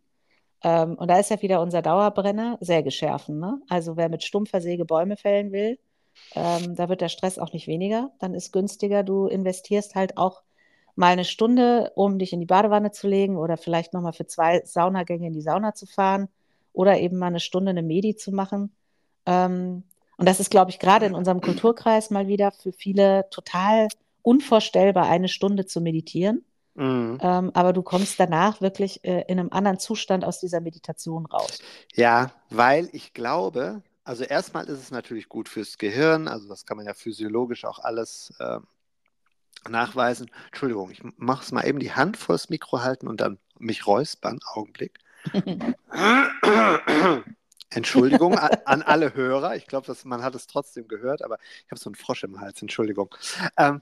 Speaker 2: Ähm, und da ist ja wieder unser Dauerbrenner, Sägeschärfen, ne? Also wer mit stumpfer Säge Bäume fällen will, ähm, da wird der Stress auch nicht weniger. Dann ist günstiger, du investierst halt auch mal eine Stunde, um dich in die Badewanne zu legen oder vielleicht nochmal für zwei Saunagänge in die Sauna zu fahren oder eben mal eine Stunde eine Medi zu machen. Ähm, und das ist, glaube ich, gerade in unserem Kulturkreis mal wieder für viele total unvorstellbar, eine Stunde zu meditieren.
Speaker 3: Mhm.
Speaker 2: Ähm, aber du kommst danach wirklich äh, in einem anderen Zustand aus dieser Meditation raus.
Speaker 3: Ja, weil ich glaube, also erstmal ist es natürlich gut fürs Gehirn, also das kann man ja physiologisch auch alles ähm, nachweisen. Entschuldigung, ich mache es mal eben die Hand vors Mikro halten und dann mich räuspern. Augenblick. Entschuldigung an, an alle Hörer. Ich glaube, dass man hat es trotzdem gehört, aber ich habe so einen Frosch im Hals. Entschuldigung. Ähm,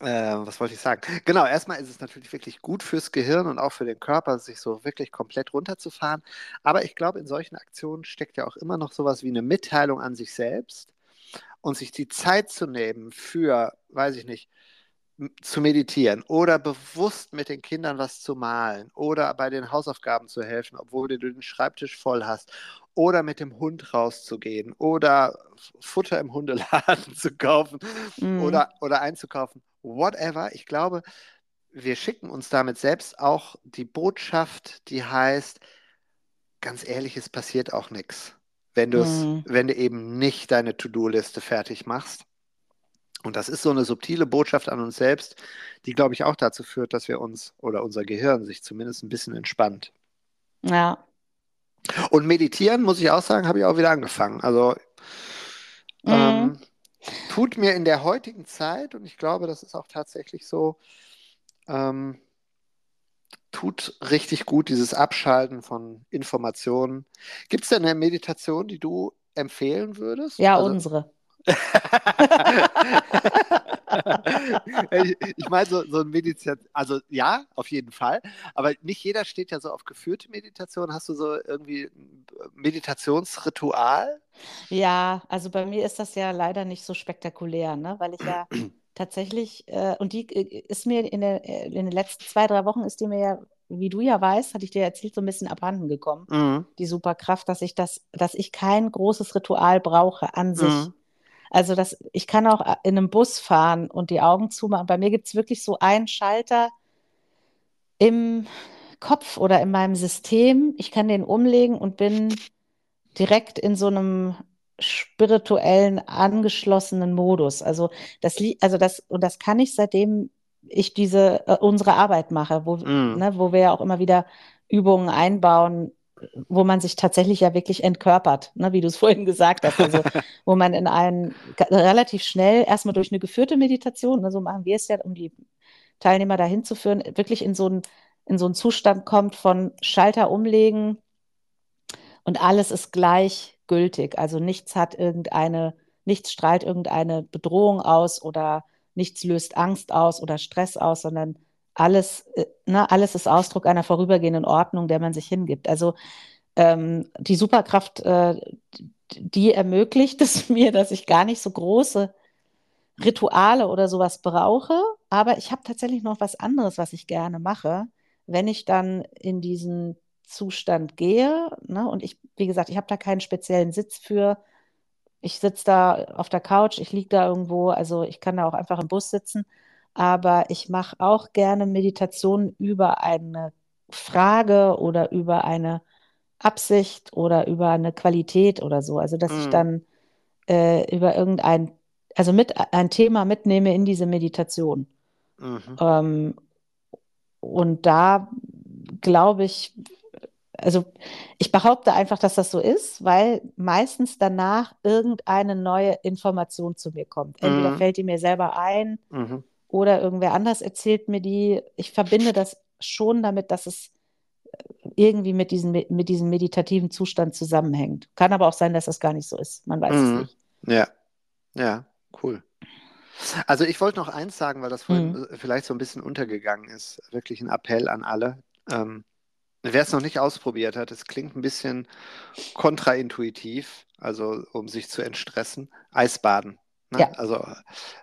Speaker 3: äh, was wollte ich sagen? Genau, erstmal ist es natürlich wirklich gut fürs Gehirn und auch für den Körper, sich so wirklich komplett runterzufahren. Aber ich glaube, in solchen Aktionen steckt ja auch immer noch sowas wie eine Mitteilung an sich selbst und sich die Zeit zu nehmen für, weiß ich nicht, zu meditieren oder bewusst mit den Kindern was zu malen oder bei den Hausaufgaben zu helfen, obwohl du den Schreibtisch voll hast oder mit dem Hund rauszugehen oder Futter im Hundeladen zu kaufen
Speaker 2: Mhm.
Speaker 3: oder, oder einzukaufen, whatever. Ich glaube, wir schicken uns damit selbst auch die Botschaft, die heißt, ganz ehrlich, es passiert auch nichts, wenn du es,
Speaker 2: Mhm.
Speaker 3: wenn du eben nicht deine To-Do-Liste fertig machst Und das ist so eine subtile Botschaft an uns selbst, die, glaube ich, auch dazu führt, dass wir uns oder unser Gehirn sich zumindest ein bisschen entspannt.
Speaker 2: Ja.
Speaker 3: Und meditieren, muss ich auch sagen, habe ich auch wieder angefangen. Also
Speaker 2: Mhm.
Speaker 3: ähm, tut mir in der heutigen Zeit, und ich glaube, das ist auch tatsächlich so, ähm, tut richtig gut dieses Abschalten von Informationen. Gibt es denn eine Meditation, die du empfehlen würdest?
Speaker 2: Ja,
Speaker 3: Also-
Speaker 2: unsere.
Speaker 3: ich ich meine, so, so ein Meditation, also ja, auf jeden Fall, aber nicht jeder steht ja so auf geführte Meditation. Hast du so irgendwie ein Meditationsritual?
Speaker 2: Ja, also bei mir ist das ja leider nicht so spektakulär, ne? Weil ich ja tatsächlich, äh, und die äh, ist mir in, der, äh, in den letzten zwei, drei Wochen ist die mir ja, wie du ja weißt, hatte ich dir erzählt, so ein bisschen abhanden gekommen,
Speaker 3: Mhm.
Speaker 2: die Superkraft, dass ich das, dass ich kein großes Ritual brauche an sich.
Speaker 3: Mhm.
Speaker 2: Also dass ich kann auch äh, in einem Bus fahren und die Augen zumachen. Bei mir gibt es wirklich so einen Schalter im Kopf oder in meinem System. Ich kann den umlegen und bin direkt in so einem spirituellen, angeschlossenen Modus. Also das, also das, und das kann ich, seitdem ich diese, äh, unsere Arbeit mache, wo,
Speaker 3: Mhm.
Speaker 2: ne, wo wir ja auch immer wieder Übungen einbauen, wo man sich tatsächlich ja wirklich entkörpert, ne, wie du es vorhin gesagt hast. Also wo man in einen relativ schnell erstmal durch eine geführte Meditation, ne, so machen wir es ja, um die Teilnehmer dahin zu führen, wirklich in so einen, in so einen Zustand kommt von Schalter umlegen und alles ist gleichgültig. Also nichts hat irgendeine, nichts strahlt irgendeine Bedrohung aus oder nichts löst Angst aus oder Stress aus, sondern alles, äh, ne, alles ist Ausdruck einer vorübergehenden Ordnung, der man sich hingibt. Also ähm, die Superkraft, äh, die ermöglicht es mir, dass ich gar nicht so große Rituale oder sowas brauche, aber ich habe tatsächlich noch was anderes, was ich gerne mache, wenn ich dann in diesen Zustand gehe, ne, und ich, wie gesagt, ich habe da keinen speziellen Sitz für. Ich sitze da auf der Couch, ich liege da irgendwo, also ich kann da auch einfach im Bus sitzen, aber ich mache auch gerne Meditationen über eine Frage oder über eine Absicht oder über eine Qualität oder so. Also dass ich
Speaker 3: Mhm.
Speaker 2: dann äh, über irgendein, also mit ein Thema mitnehme in diese Meditation.
Speaker 3: Mhm.
Speaker 2: Ähm, und da glaube ich, also ich behaupte einfach, dass das so ist, weil meistens danach irgendeine neue Information zu mir kommt. Entweder
Speaker 3: Mhm.
Speaker 2: fällt die mir selber ein
Speaker 3: Mhm.
Speaker 2: oder irgendwer anders erzählt mir die. Ich verbinde das schon damit, dass es irgendwie mit diesem, mit diesem meditativen Zustand zusammenhängt. Kann aber auch sein, dass das gar nicht so ist. Man weiß es
Speaker 3: Mhm.
Speaker 2: nicht.
Speaker 3: Ja, ja, cool. Also ich wollte noch eins sagen, weil das vorhin
Speaker 2: Mhm.
Speaker 3: äh, vielleicht so ein bisschen untergegangen ist. Wirklich ein Appell an alle. Ähm, wer es noch nicht ausprobiert hat, es klingt ein bisschen kontraintuitiv, also um sich zu entstressen, Eisbaden. Ne?
Speaker 2: Ja.
Speaker 3: Also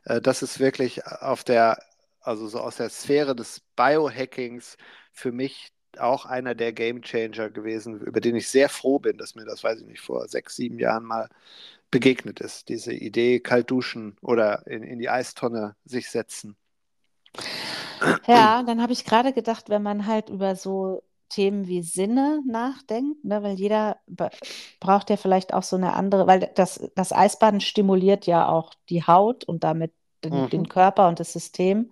Speaker 3: äh, das ist wirklich auf der, also so aus der Sphäre des Biohackings für mich auch einer der Game Changer gewesen, über den ich sehr froh bin, dass mir das, weiß ich nicht, vor sechs, sieben Jahren mal begegnet ist. Diese Idee, kalt duschen oder in, in die Eistonne sich setzen.
Speaker 2: Ja, dann habe ich gerade gedacht, wenn man halt über so Themen wie Sinne nachdenkt, ne, weil jeder braucht ja vielleicht auch so eine andere, weil das, das Eisbaden stimuliert ja auch die Haut und damit den,
Speaker 3: Mhm.
Speaker 2: den Körper und das System.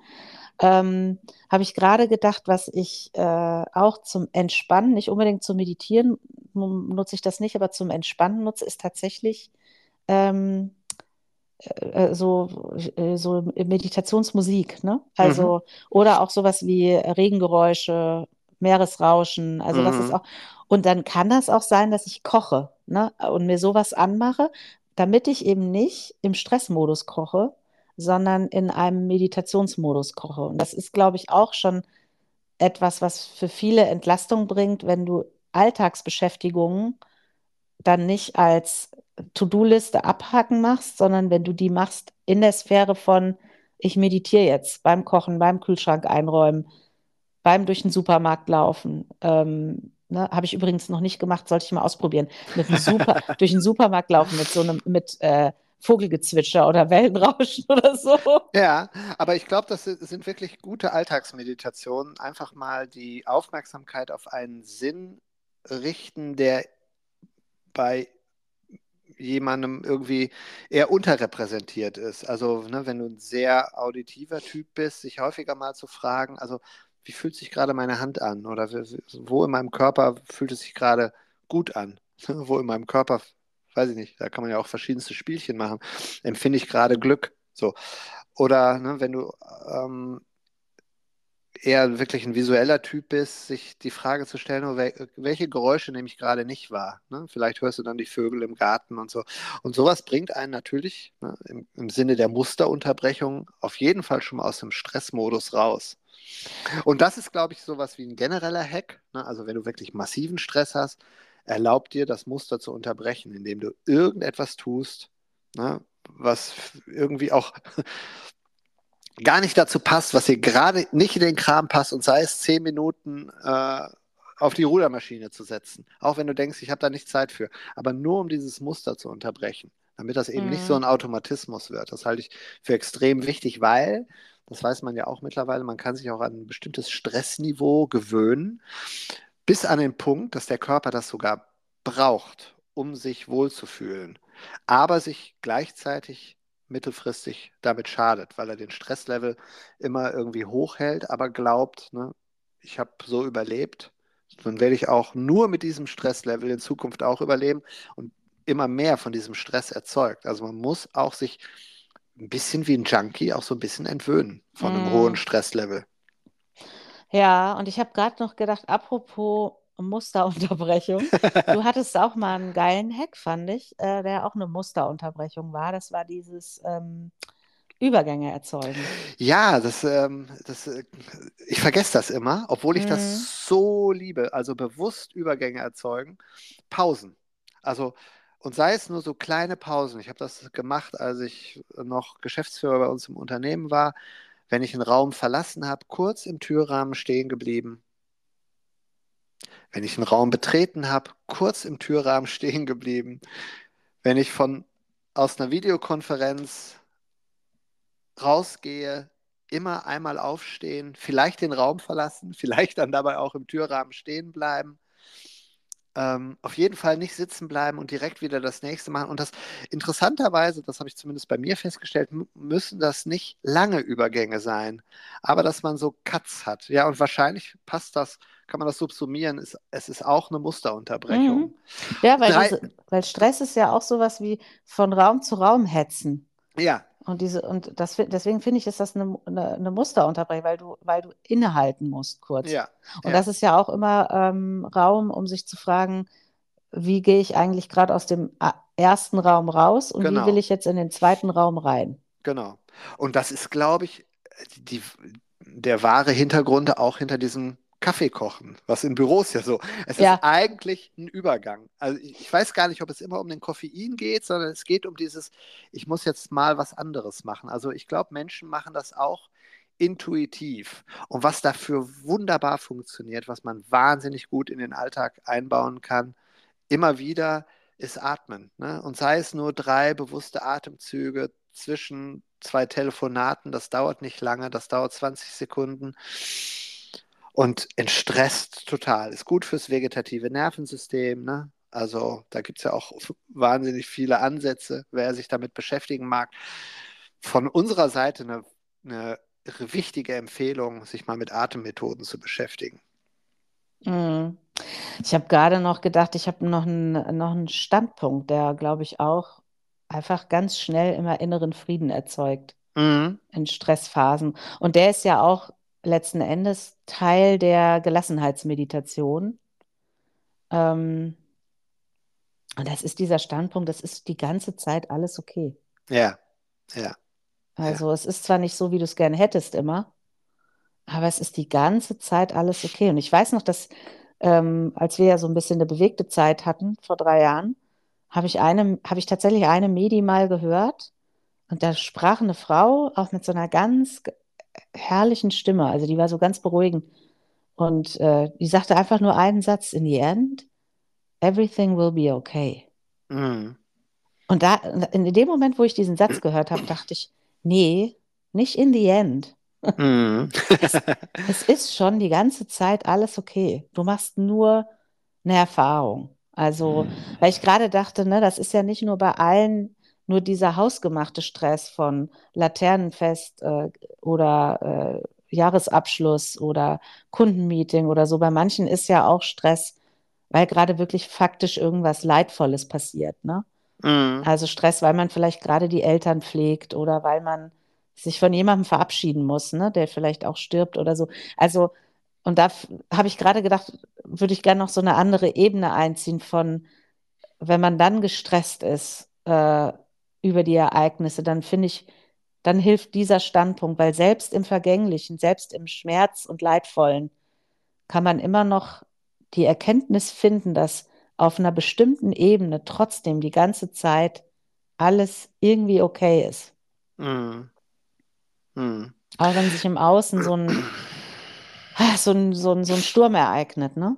Speaker 2: Ähm, habe ich gerade gedacht, was ich äh, auch zum Entspannen, nicht unbedingt zum Meditieren nutze ich das nicht, aber zum Entspannen nutze, ist tatsächlich ähm, äh, so, äh, so Meditationsmusik, ne? Also, oder auch sowas wie Regengeräusche, Meeresrauschen, also was ist
Speaker 3: Mhm.
Speaker 2: auch, und dann kann das auch sein, dass ich koche, ne? Und mir sowas anmache, damit ich eben nicht im Stressmodus koche, sondern in einem Meditationsmodus koche. Und das ist, glaube ich, auch schon etwas, was für viele Entlastung bringt, wenn du Alltagsbeschäftigungen dann nicht als To-Do-Liste abhaken machst, sondern wenn du die machst in der Sphäre von, ich meditiere jetzt beim Kochen, beim Kühlschrank einräumen, beim durch den Supermarkt laufen. Ähm, ne, habe ich übrigens noch nicht gemacht, sollte ich mal ausprobieren. Super, durch den Supermarkt laufen mit so einem, mit äh, Vogelgezwitscher oder Wellenrauschen oder so.
Speaker 3: Ja, aber ich glaube, das si- sind wirklich gute Alltagsmeditationen. Einfach mal die Aufmerksamkeit auf einen Sinn richten, der bei jemandem irgendwie eher unterrepräsentiert ist. Also, ne, wenn du ein sehr auditiver Typ bist, sich häufiger mal zu fragen, also wie fühlt sich gerade meine Hand an oder wo in meinem Körper fühlt es sich gerade gut an? wo in meinem Körper, weiß ich nicht, da kann man ja auch verschiedenste Spielchen machen, empfinde ich gerade Glück. So. Oder ne, wenn du ähm, eher wirklich ein visueller Typ bist, sich die Frage zu stellen, welche Geräusche nehme ich gerade nicht wahr? Ne? Vielleicht hörst du dann die Vögel im Garten und so. Und sowas bringt einen natürlich ne, im, im, Sinne der Musterunterbrechung auf jeden Fall schon mal aus dem Stressmodus raus. Und das ist, glaube ich, sowas wie ein genereller Hack. Ne? Also wenn du wirklich massiven Stress hast, erlaubt dir das Muster zu unterbrechen, indem du irgendetwas tust, ne? was irgendwie auch gar nicht dazu passt, was dir gerade nicht in den Kram passt und sei es zehn Minuten äh, auf die Rudermaschine zu setzen. Auch wenn du denkst, ich habe da nicht Zeit für. Aber nur um dieses Muster zu unterbrechen, damit das eben mhm. nicht so mhm. ein Automatismus wird. Das halte ich für extrem wichtig, weil, das weiß man ja auch mittlerweile, man kann sich auch an ein bestimmtes Stressniveau gewöhnen, bis an den Punkt, dass der Körper das sogar braucht, um sich wohlzufühlen, aber sich gleichzeitig mittelfristig damit schadet, weil er den Stresslevel immer irgendwie hochhält, aber glaubt, ne, ich habe so überlebt, dann werde ich auch nur mit diesem Stresslevel in Zukunft auch überleben und immer mehr von diesem Stress erzeugt. Also man muss auch sich ein bisschen wie ein Junkie auch so ein bisschen entwöhnen von einem mm. hohen Stresslevel.
Speaker 2: Ja, und ich habe gerade noch gedacht, apropos Musterunterbrechung. Du hattest auch mal einen geilen Hack, fand ich, äh, der auch eine Musterunterbrechung war. Das war dieses ähm, Übergänge erzeugen.
Speaker 3: Ja, das, ähm, das, äh, ich vergesse das immer, obwohl ich mhm. das so liebe. Also bewusst Übergänge erzeugen. Pausen. Also, und sei es nur so kleine Pausen. Ich habe das gemacht, als ich noch Geschäftsführer bei uns im Unternehmen war. Wenn ich einen Raum verlassen habe, kurz im Türrahmen stehen geblieben, wenn ich einen Raum betreten habe, kurz im Türrahmen stehen geblieben. Wenn ich von aus einer Videokonferenz rausgehe, immer einmal aufstehen, vielleicht den Raum verlassen, vielleicht dann dabei auch im Türrahmen stehen bleiben. Ähm, auf jeden Fall nicht sitzen bleiben und direkt wieder das nächste machen. Und das interessanterweise, das habe ich zumindest bei mir festgestellt, müssen das nicht lange Übergänge sein, aber dass man so Cuts hat. Ja, und wahrscheinlich passt das kann man das subsumieren, ist, es ist auch eine Musterunterbrechung. Mhm.
Speaker 2: Ja, weil, Drei, diese, weil Stress ist ja auch sowas wie von Raum zu Raum hetzen.
Speaker 3: Ja.
Speaker 2: Und, diese, und das, deswegen finde ich, ist das eine, eine, eine, Musterunterbrechung, weil du, weil du innehalten musst kurz.
Speaker 3: Ja.
Speaker 2: Und
Speaker 3: ja.
Speaker 2: das ist ja auch immer ähm, Raum, um sich zu fragen, wie gehe ich eigentlich gerade aus dem äh, ersten Raum raus und genau. wie will ich jetzt in den zweiten Raum rein?
Speaker 3: Genau. Und das ist, glaube ich, die, der wahre Hintergrund auch hinter diesem Kaffee kochen, was in Büros ja so. Es ja. ist eigentlich ein Übergang. Also ich weiß gar nicht, ob es immer um den Koffein geht, sondern es geht um dieses, ich muss jetzt mal was anderes machen. Also ich glaube, Menschen machen das auch intuitiv. Und was dafür wunderbar funktioniert, was man wahnsinnig gut in den Alltag einbauen kann, immer wieder ist Atmen. Ne? Und sei es nur drei bewusste Atemzüge zwischen zwei Telefonaten, das dauert nicht lange, das dauert 20 Sekunden und entstresst total. Ist gut fürs vegetative Nervensystem. Ne? Also da gibt es ja auch wahnsinnig viele Ansätze, wer sich damit beschäftigen mag. Von unserer Seite eine, eine wichtige Empfehlung, sich mal mit Atemmethoden zu beschäftigen.
Speaker 2: Mhm. Ich habe gerade noch gedacht, ich habe noch, ein, noch einen Standpunkt, der, glaube ich, auch einfach ganz schnell immer inneren Frieden erzeugt mhm. in Stressphasen. Und der ist ja auch letzten Endes Teil der Gelassenheitsmeditation. Ähm, und das ist dieser Standpunkt, das ist die ganze Zeit alles okay.
Speaker 3: Ja, ja.
Speaker 2: Also ja. es ist zwar nicht so, wie du es gerne hättest immer, aber es ist die ganze Zeit alles okay. Und ich weiß noch, dass ähm, als wir ja so ein bisschen eine bewegte Zeit hatten vor drei Jahren, habe ich eine, habe ich tatsächlich eine Medi mal gehört und da sprach eine Frau auch mit so einer ganz herrlichen Stimme. Also die war so ganz beruhigend. Und äh, die sagte einfach nur einen Satz: In the end, everything will be okay. Mhm. Und da, in dem Moment, wo ich diesen Satz gehört habe, dachte ich: Nee, nicht in the end. Mhm. es, es ist schon die ganze Zeit alles okay. Du machst nur eine Erfahrung. Also, weil ich gerade dachte, ne, das ist ja nicht nur bei allen nur dieser hausgemachte Stress von Laternenfest äh, oder äh, Jahresabschluss oder Kundenmeeting oder so. Bei manchen ist ja auch Stress, weil gerade wirklich faktisch irgendwas Leidvolles passiert. Ne?
Speaker 3: Mhm.
Speaker 2: Also Stress, weil man vielleicht gerade die Eltern pflegt oder weil man sich von jemandem verabschieden muss, ne, der vielleicht auch stirbt oder so. Also, und da habe ich gerade gedacht, würde ich gerne noch so eine andere Ebene einziehen von, wenn man dann gestresst ist äh, über die Ereignisse, dann finde ich, dann hilft dieser Standpunkt, weil selbst im Vergänglichen, selbst im Schmerz und Leidvollen kann man immer noch die Erkenntnis finden, dass auf einer bestimmten Ebene trotzdem die ganze Zeit alles irgendwie okay ist.
Speaker 3: Mhm. Mhm.
Speaker 2: Auch wenn sich im Außen so ein, so ein, so ein, so ein Sturm ereignet, ne?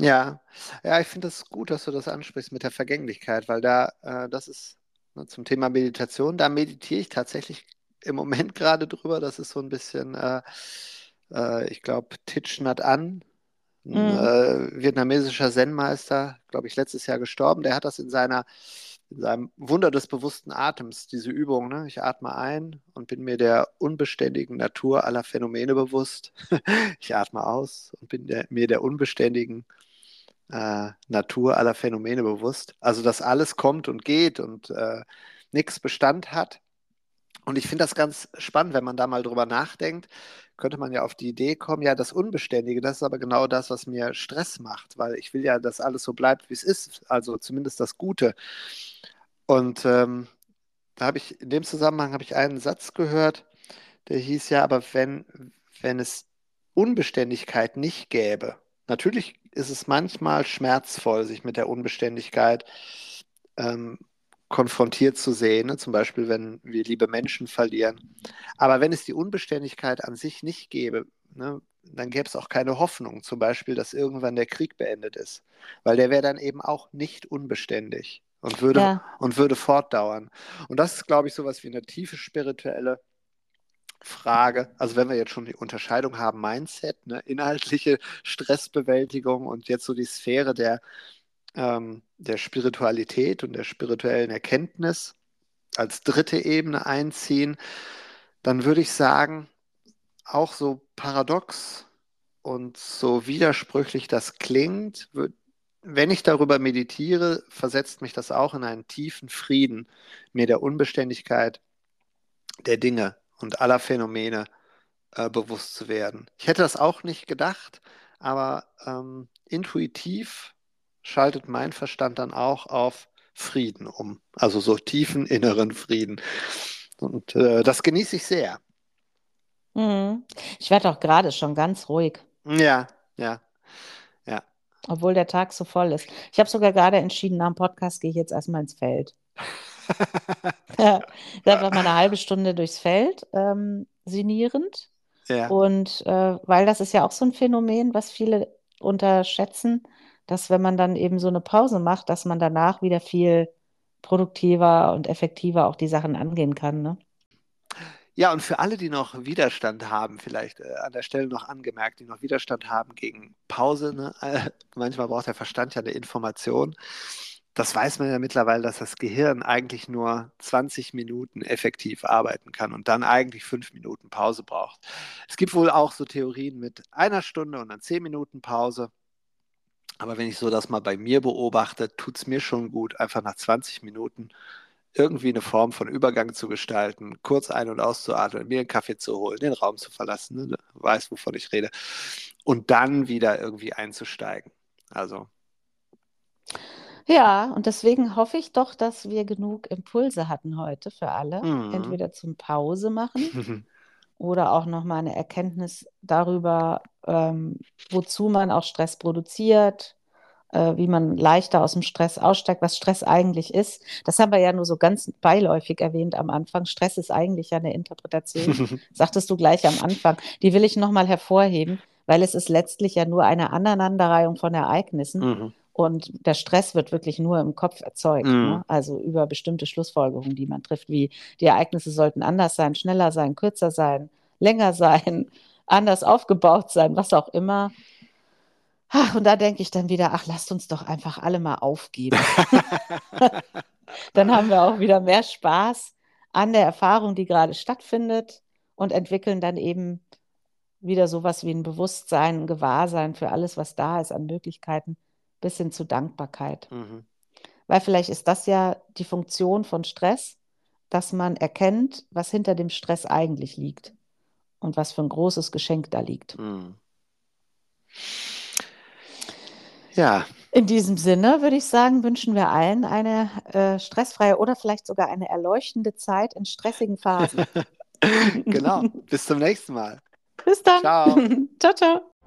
Speaker 3: Ja, ja, ich finde es das gut, dass du das ansprichst mit der Vergänglichkeit, weil da, äh, das ist ne, zum Thema Meditation, da meditiere ich tatsächlich im Moment gerade drüber. Das ist so ein bisschen, äh, äh, ich glaube, Thich Nhat An, ein
Speaker 2: Mhm.
Speaker 3: äh, vietnamesischer Zen-Meister, glaube ich, letztes Jahr gestorben. Der hat das in seiner, in seinem Wunder des bewussten Atems, diese Übung, ne? Ich atme ein und bin mir der unbeständigen Natur aller Phänomene bewusst. Ich atme aus und bin der, mir der unbeständigen äh, Natur aller Phänomene bewusst. Also, dass alles kommt und geht und äh, nichts Bestand hat. Und ich finde das ganz spannend, wenn man da mal drüber nachdenkt, könnte man ja auf die Idee kommen, ja, das Unbeständige, das ist aber genau das, was mir Stress macht, weil ich will ja, dass alles so bleibt, wie es ist, also zumindest das Gute. Und ähm, da habe ich, in dem Zusammenhang habe ich einen Satz gehört, der hieß ja, aber wenn, wenn es Unbeständigkeit nicht gäbe, natürlich ist es manchmal schmerzvoll, sich mit der Unbeständigkeit ähm, konfrontiert zu sehen, ne? zum Beispiel wenn wir liebe Menschen verlieren. Aber wenn es die Unbeständigkeit an sich nicht gäbe, ne, dann gäbe es auch keine Hoffnung, zum Beispiel, dass irgendwann der Krieg beendet ist, weil der wäre dann eben auch nicht unbeständig und würde,
Speaker 2: Ja.
Speaker 3: und würde fortdauern. Und das ist, glaube ich, sowas wie eine tiefe spirituelle Frage. Also wenn wir jetzt schon die Unterscheidung haben, Mindset, ne, inhaltliche Stressbewältigung und jetzt so die Sphäre der ähm, der Spiritualität und der spirituellen Erkenntnis als dritte Ebene einziehen, dann würde ich sagen, auch so paradox und so widersprüchlich das klingt, wenn ich darüber meditiere, versetzt mich das auch in einen tiefen Frieden, mir der Unbeständigkeit der Dinge und aller Phänomene äh, bewusst zu werden. Ich hätte das auch nicht gedacht, aber ähm, intuitiv schaltet mein Verstand dann auch auf Frieden um. Also so tiefen inneren Frieden. Und äh, das genieße ich sehr.
Speaker 2: Mhm. Ich werde auch gerade schon ganz ruhig,
Speaker 3: Ja, ja, ja.
Speaker 2: obwohl der Tag so voll ist. Ich habe sogar gerade entschieden, nach dem Podcast gehe ich jetzt erstmal ins Feld. Ja, einfach mal eine halbe Stunde durchs Feld, ähm, sinnierend.
Speaker 3: Ja.
Speaker 2: Und äh, weil das ist ja auch so ein Phänomen, was viele unterschätzen, dass wenn man dann eben so eine Pause macht, dass man danach wieder viel produktiver und effektiver auch die Sachen angehen kann, ne?
Speaker 3: Ja, und für alle, die noch Widerstand haben, vielleicht äh, an der Stelle noch angemerkt, die noch Widerstand haben gegen Pause, ne? Äh, manchmal braucht der Verstand ja eine Information. Das weiß man ja mittlerweile, dass das Gehirn eigentlich nur 20 Minuten effektiv arbeiten kann und dann eigentlich fünf Minuten Pause braucht. Es gibt wohl auch so Theorien mit einer Stunde und dann zehn Minuten Pause. Aber wenn ich so das mal bei mir beobachte, tut es mir schon gut, einfach nach 20 Minuten irgendwie eine Form von Übergang zu gestalten, kurz ein- und auszuatmen, mir einen Kaffee zu holen, den Raum zu verlassen, ne? Du weißt, wovon ich rede, und dann wieder irgendwie einzusteigen. Also,
Speaker 2: Ja, und deswegen hoffe ich doch, dass wir genug Impulse hatten heute für alle.
Speaker 3: Mhm.
Speaker 2: Entweder zum Pause machen oder auch nochmal eine Erkenntnis darüber, ähm, wozu man auch Stress produziert, äh, wie man leichter aus dem Stress aussteigt, was Stress eigentlich ist. Das haben wir ja nur so ganz beiläufig erwähnt am Anfang. Stress ist eigentlich ja eine Interpretation, sagtest du gleich am Anfang. Die will ich nochmal hervorheben, weil es ist letztlich ja nur eine Aneinanderreihung von Ereignissen.
Speaker 3: Mhm.
Speaker 2: Und der Stress wird wirklich nur im Kopf erzeugt,
Speaker 3: Mhm.
Speaker 2: ne? Also über bestimmte Schlussfolgerungen, die man trifft, wie die Ereignisse sollten anders sein, schneller sein, kürzer sein, länger sein, anders aufgebaut sein, was auch immer. Ach, und da denke ich dann wieder, ach, lasst uns doch einfach alle mal aufgeben. dann haben wir auch wieder mehr Spaß an der Erfahrung, die gerade stattfindet und entwickeln dann eben wieder sowas wie ein Bewusstsein, ein Gewahrsein für alles, was da ist an Möglichkeiten, bis hin zu Dankbarkeit.
Speaker 3: Mhm.
Speaker 2: Weil vielleicht ist das ja die Funktion von Stress, dass man erkennt, was hinter dem Stress eigentlich liegt und was für ein großes Geschenk da liegt.
Speaker 3: Mhm. Ja,
Speaker 2: In diesem Sinne würde ich sagen, wünschen wir allen eine äh, stressfreie oder vielleicht sogar eine erleuchtende Zeit in stressigen Phasen.
Speaker 3: genau. Bis zum nächsten Mal.
Speaker 2: Bis dann.
Speaker 3: Ciao.
Speaker 2: ciao, ciao.